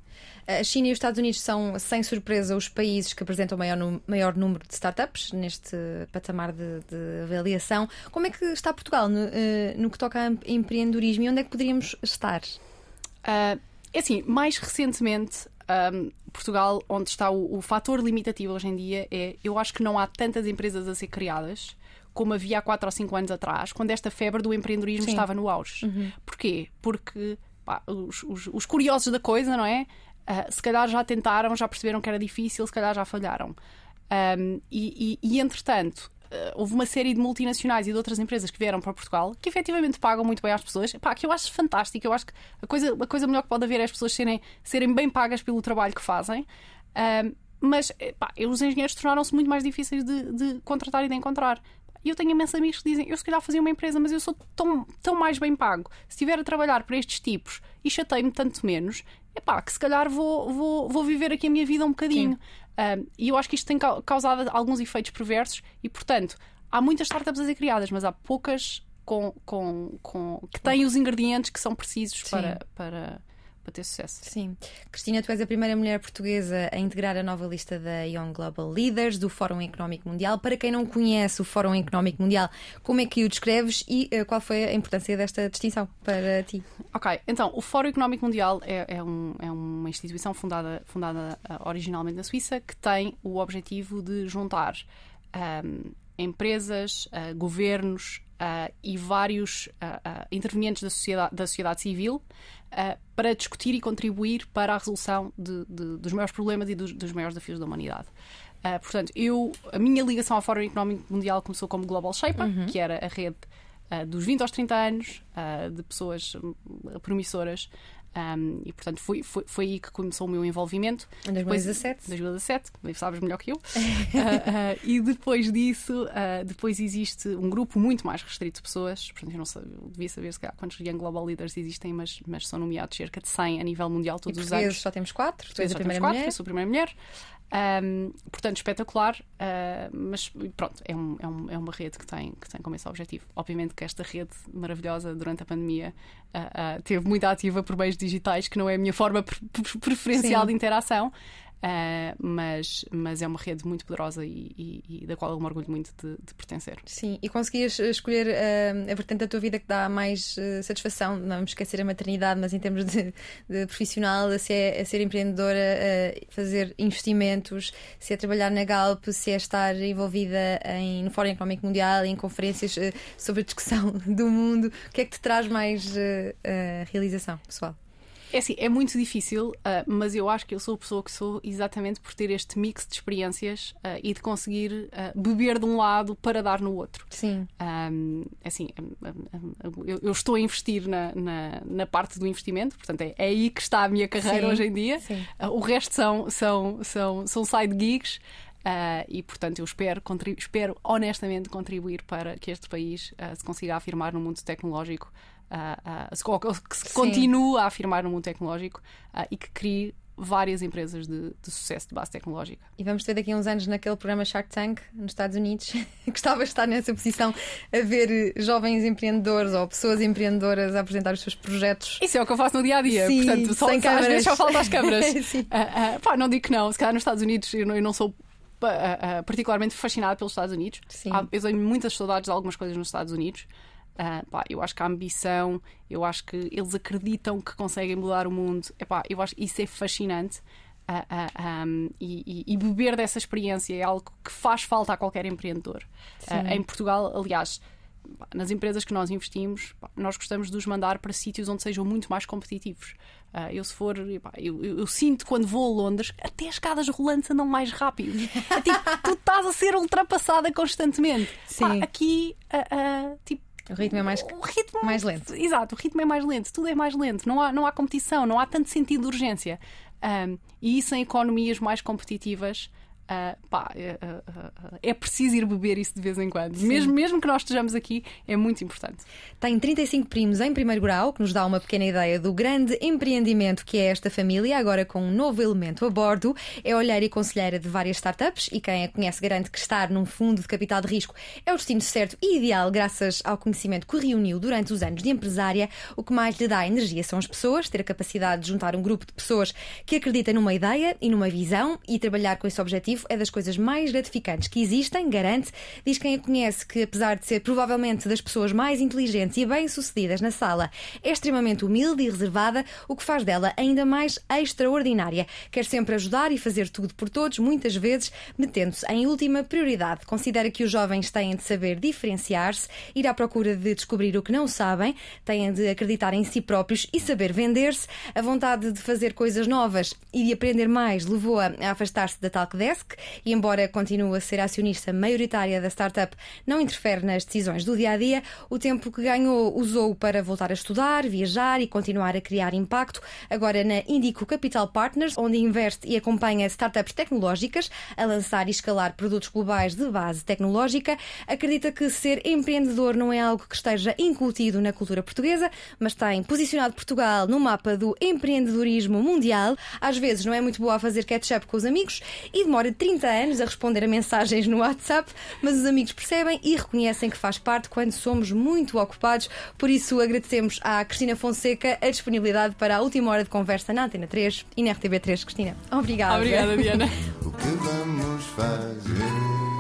A China e os Estados Unidos são, sem surpresa, os países que apresentam o maior, maior número de startups neste patamar de, de avaliação. Como é que está Portugal no, eh, no, que toca a empreendedorismo e onde é que poderíamos estar? Uh, é assim, mais recentemente, um, Portugal, onde está o, o fator limitativo hoje em dia, é eu acho que não há tantas empresas a ser criadas como havia há 4 ou 5 anos atrás, quando esta febre do empreendedorismo Sim. estava no auge. Uhum. Porquê? Porque os, os, os, curiosos da coisa, não é? Uh, se calhar já tentaram, já perceberam que era difícil, se calhar já falharam. Um, e, e, e, entretanto, uh, houve uma série de multinacionais e de outras empresas que vieram para Portugal que efetivamente pagam muito bem às pessoas, pá, que eu acho fantástico. Eu acho que a coisa, a coisa melhor que pode haver é as pessoas serem, serem bem pagas pelo trabalho que fazem. Um, mas pá, os engenheiros tornaram-se muito mais difíceis de, de contratar e de encontrar. E eu tenho imensos amigos que dizem: eu se calhar fazia uma empresa, mas eu sou tão, tão mais bem pago. Se estiver a trabalhar para estes tipos e chatei-me tanto menos, é pá, que se calhar vou, vou, vou viver aqui a minha vida um bocadinho. Um, e eu acho que isto tem causado alguns efeitos perversos e, portanto, há muitas startups a ser criadas, mas há poucas com, com, com, que têm os ingredientes que são precisos para, para para ter sucesso. Sim. Cristina, tu és a primeira mulher portuguesa a integrar a nova lista da Young Global Leaders do Fórum Económico Mundial. Para quem não conhece o Fórum Económico Mundial, como é que o descreves e uh, qual foi a importância desta distinção para ti? Ok, então, o Fórum Económico Mundial é, é, um, é uma instituição fundada, fundada uh, originalmente na Suíça que tem o objetivo de juntar um, empresas, uh, governos, Uh, e vários uh, uh, intervenientes da sociedade, da sociedade civil para discutir e contribuir para a resolução de, de, dos maiores problemas e dos, dos maiores desafios da humanidade. portanto, eu, a minha ligação ao Fórum Económico Mundial começou como Global Shaper, uhum. que era a rede dos 20 aos 30 anos, de pessoas hum, promissoras um, e portanto foi, foi, foi aí que começou o meu envolvimento. Em 2017? Depois, 2017, sabes melhor que eu. uh, uh, e depois disso, uh, depois existe um grupo muito mais restrito de pessoas. Portanto, eu não sei, eu devia saber se calhar, quantos Young Global Leaders existem, mas, mas são nomeados cerca de 100 a nível mundial todos e os anos. só temos 4, tu és a primeira quatro. Eu sou a primeira mulher. Um, portanto, espetacular, uh, mas pronto, é, um, é, um, é, uma rede que tem, que tem como esse objetivo. Obviamente que esta rede maravilhosa durante a pandemia uh, uh, teve muito ativa por meios digitais, que não é a minha forma preferencial Sim. de interação, Uh, mas, mas é uma rede muito poderosa e, e, e da qual eu me orgulho muito de, de pertencer. Sim, e conseguias escolher uh, a vertente da tua vida que dá mais uh, satisfação, não vamos esquecer a maternidade, mas em termos de, de profissional, se é a ser empreendedora, fazer investimentos, se é trabalhar na Galp, se é estar envolvida em, no Fórum Económico Mundial, em conferências sobre a discussão do mundo, o que é que te traz mais realização pessoal? É assim, é muito difícil, uh, mas eu acho que eu sou a pessoa que sou exatamente por ter este mix de experiências uh, e de conseguir uh, beber de um lado para dar no outro. Sim. Um, é assim, eu, eu, estou a investir na, na, na, parte do investimento, portanto é, é, aí que está a minha carreira sim, hoje em dia. Sim. o resto são, são, são, são side gigs. Uh, e, portanto, eu espero, espero honestamente contribuir para que este país uh, se consiga afirmar no mundo tecnológico que se continue a afirmar no mundo tecnológico e que crie várias empresas de, de, sucesso de base tecnológica. E vamos ter daqui a uns anos naquele programa Shark Tank nos Estados Unidos. Gostava de estar nessa posição a ver jovens empreendedores ou pessoas empreendedoras a apresentar os seus projetos. Isso é o que eu faço no dia a dia. Sim, Portanto, só, sem só, às vezes só falta as câmaras. uh, uh, pá, não digo que não. Se calhar nos Estados Unidos eu não, eu não sou particularmente fascinada pelos Estados Unidos. Sim. Eu tenho muitas saudades de algumas coisas nos Estados Unidos. Uh, pá, eu acho que a ambição, eu acho que eles acreditam que conseguem mudar o mundo. Epá, eu acho que isso é fascinante. Uh, uh, um, e, e, beber dessa experiência é algo que faz falta a qualquer empreendedor. em Portugal, aliás, nas empresas que nós investimos, nós gostamos de os mandar para sítios onde sejam muito mais competitivos. Uh, eu, se for, eu, eu, eu, sinto quando vou a Londres, até as escadas rolantes andam mais rápido. É tipo, tu estás a ser ultrapassada constantemente. Pá, aqui, tipo, o ritmo é mais, o ritmo, mais lento. Exato, o ritmo é mais lento, tudo é mais lento, não há, não há competição, não há tanto sentido de urgência. Um, e isso em economias mais competitivas Uh, pá, uh, uh, é preciso ir beber isso de vez em quando. Mesmo, mesmo que nós estejamos aqui, é muito importante. Tem 35 primos em primeiro grau, que nos dá uma pequena ideia do grande empreendimento que é esta família, agora com um novo elemento a bordo. É olheira e conselheira de várias startups e quem a conhece garante que estar num fundo de capital de risco é o destino certo e ideal, graças ao conhecimento que reuniu durante os anos de empresária. O que mais lhe dá energia são as pessoas, ter a capacidade de juntar um grupo de pessoas que acreditam numa ideia e numa visão e trabalhar com esse objetivo é das coisas mais gratificantes que existem, garante. Diz quem a conhece que, apesar de ser provavelmente das pessoas mais inteligentes e bem-sucedidas na sala, é extremamente humilde e reservada, o que faz dela ainda mais extraordinária. Quer sempre ajudar e fazer tudo por todos, muitas vezes metendo-se em última prioridade. Considera que os jovens têm de saber diferenciar-se, ir à procura de descobrir o que não sabem, têm de acreditar em si próprios e saber vender-se. A vontade de fazer coisas novas e de aprender mais levou-a a afastar-se da Talkdesk, Musk e, embora continue a ser acionista maioritária da startup, não interfere nas decisões do dia a dia. O tempo que ganhou usou para voltar a estudar, viajar e continuar a criar impacto. Agora na Indico Capital Partners, onde investe e acompanha startups tecnológicas a lançar e escalar produtos globais de base tecnológica, acredita que ser empreendedor não é algo que esteja incutido na cultura portuguesa, mas tem posicionado Portugal no mapa do empreendedorismo mundial. Às vezes não é muito boa a fazer catch-up com os amigos e demora 30 anos a responder a mensagens no WhatsApp, mas os amigos percebem e reconhecem que faz parte quando somos muito ocupados. Por isso, agradecemos à Cristina Fonseca a disponibilidade para a última hora de conversa na Antena 3 e na RTB3. Cristina, obrigada. Obrigada, Diana. o que vamos fazer?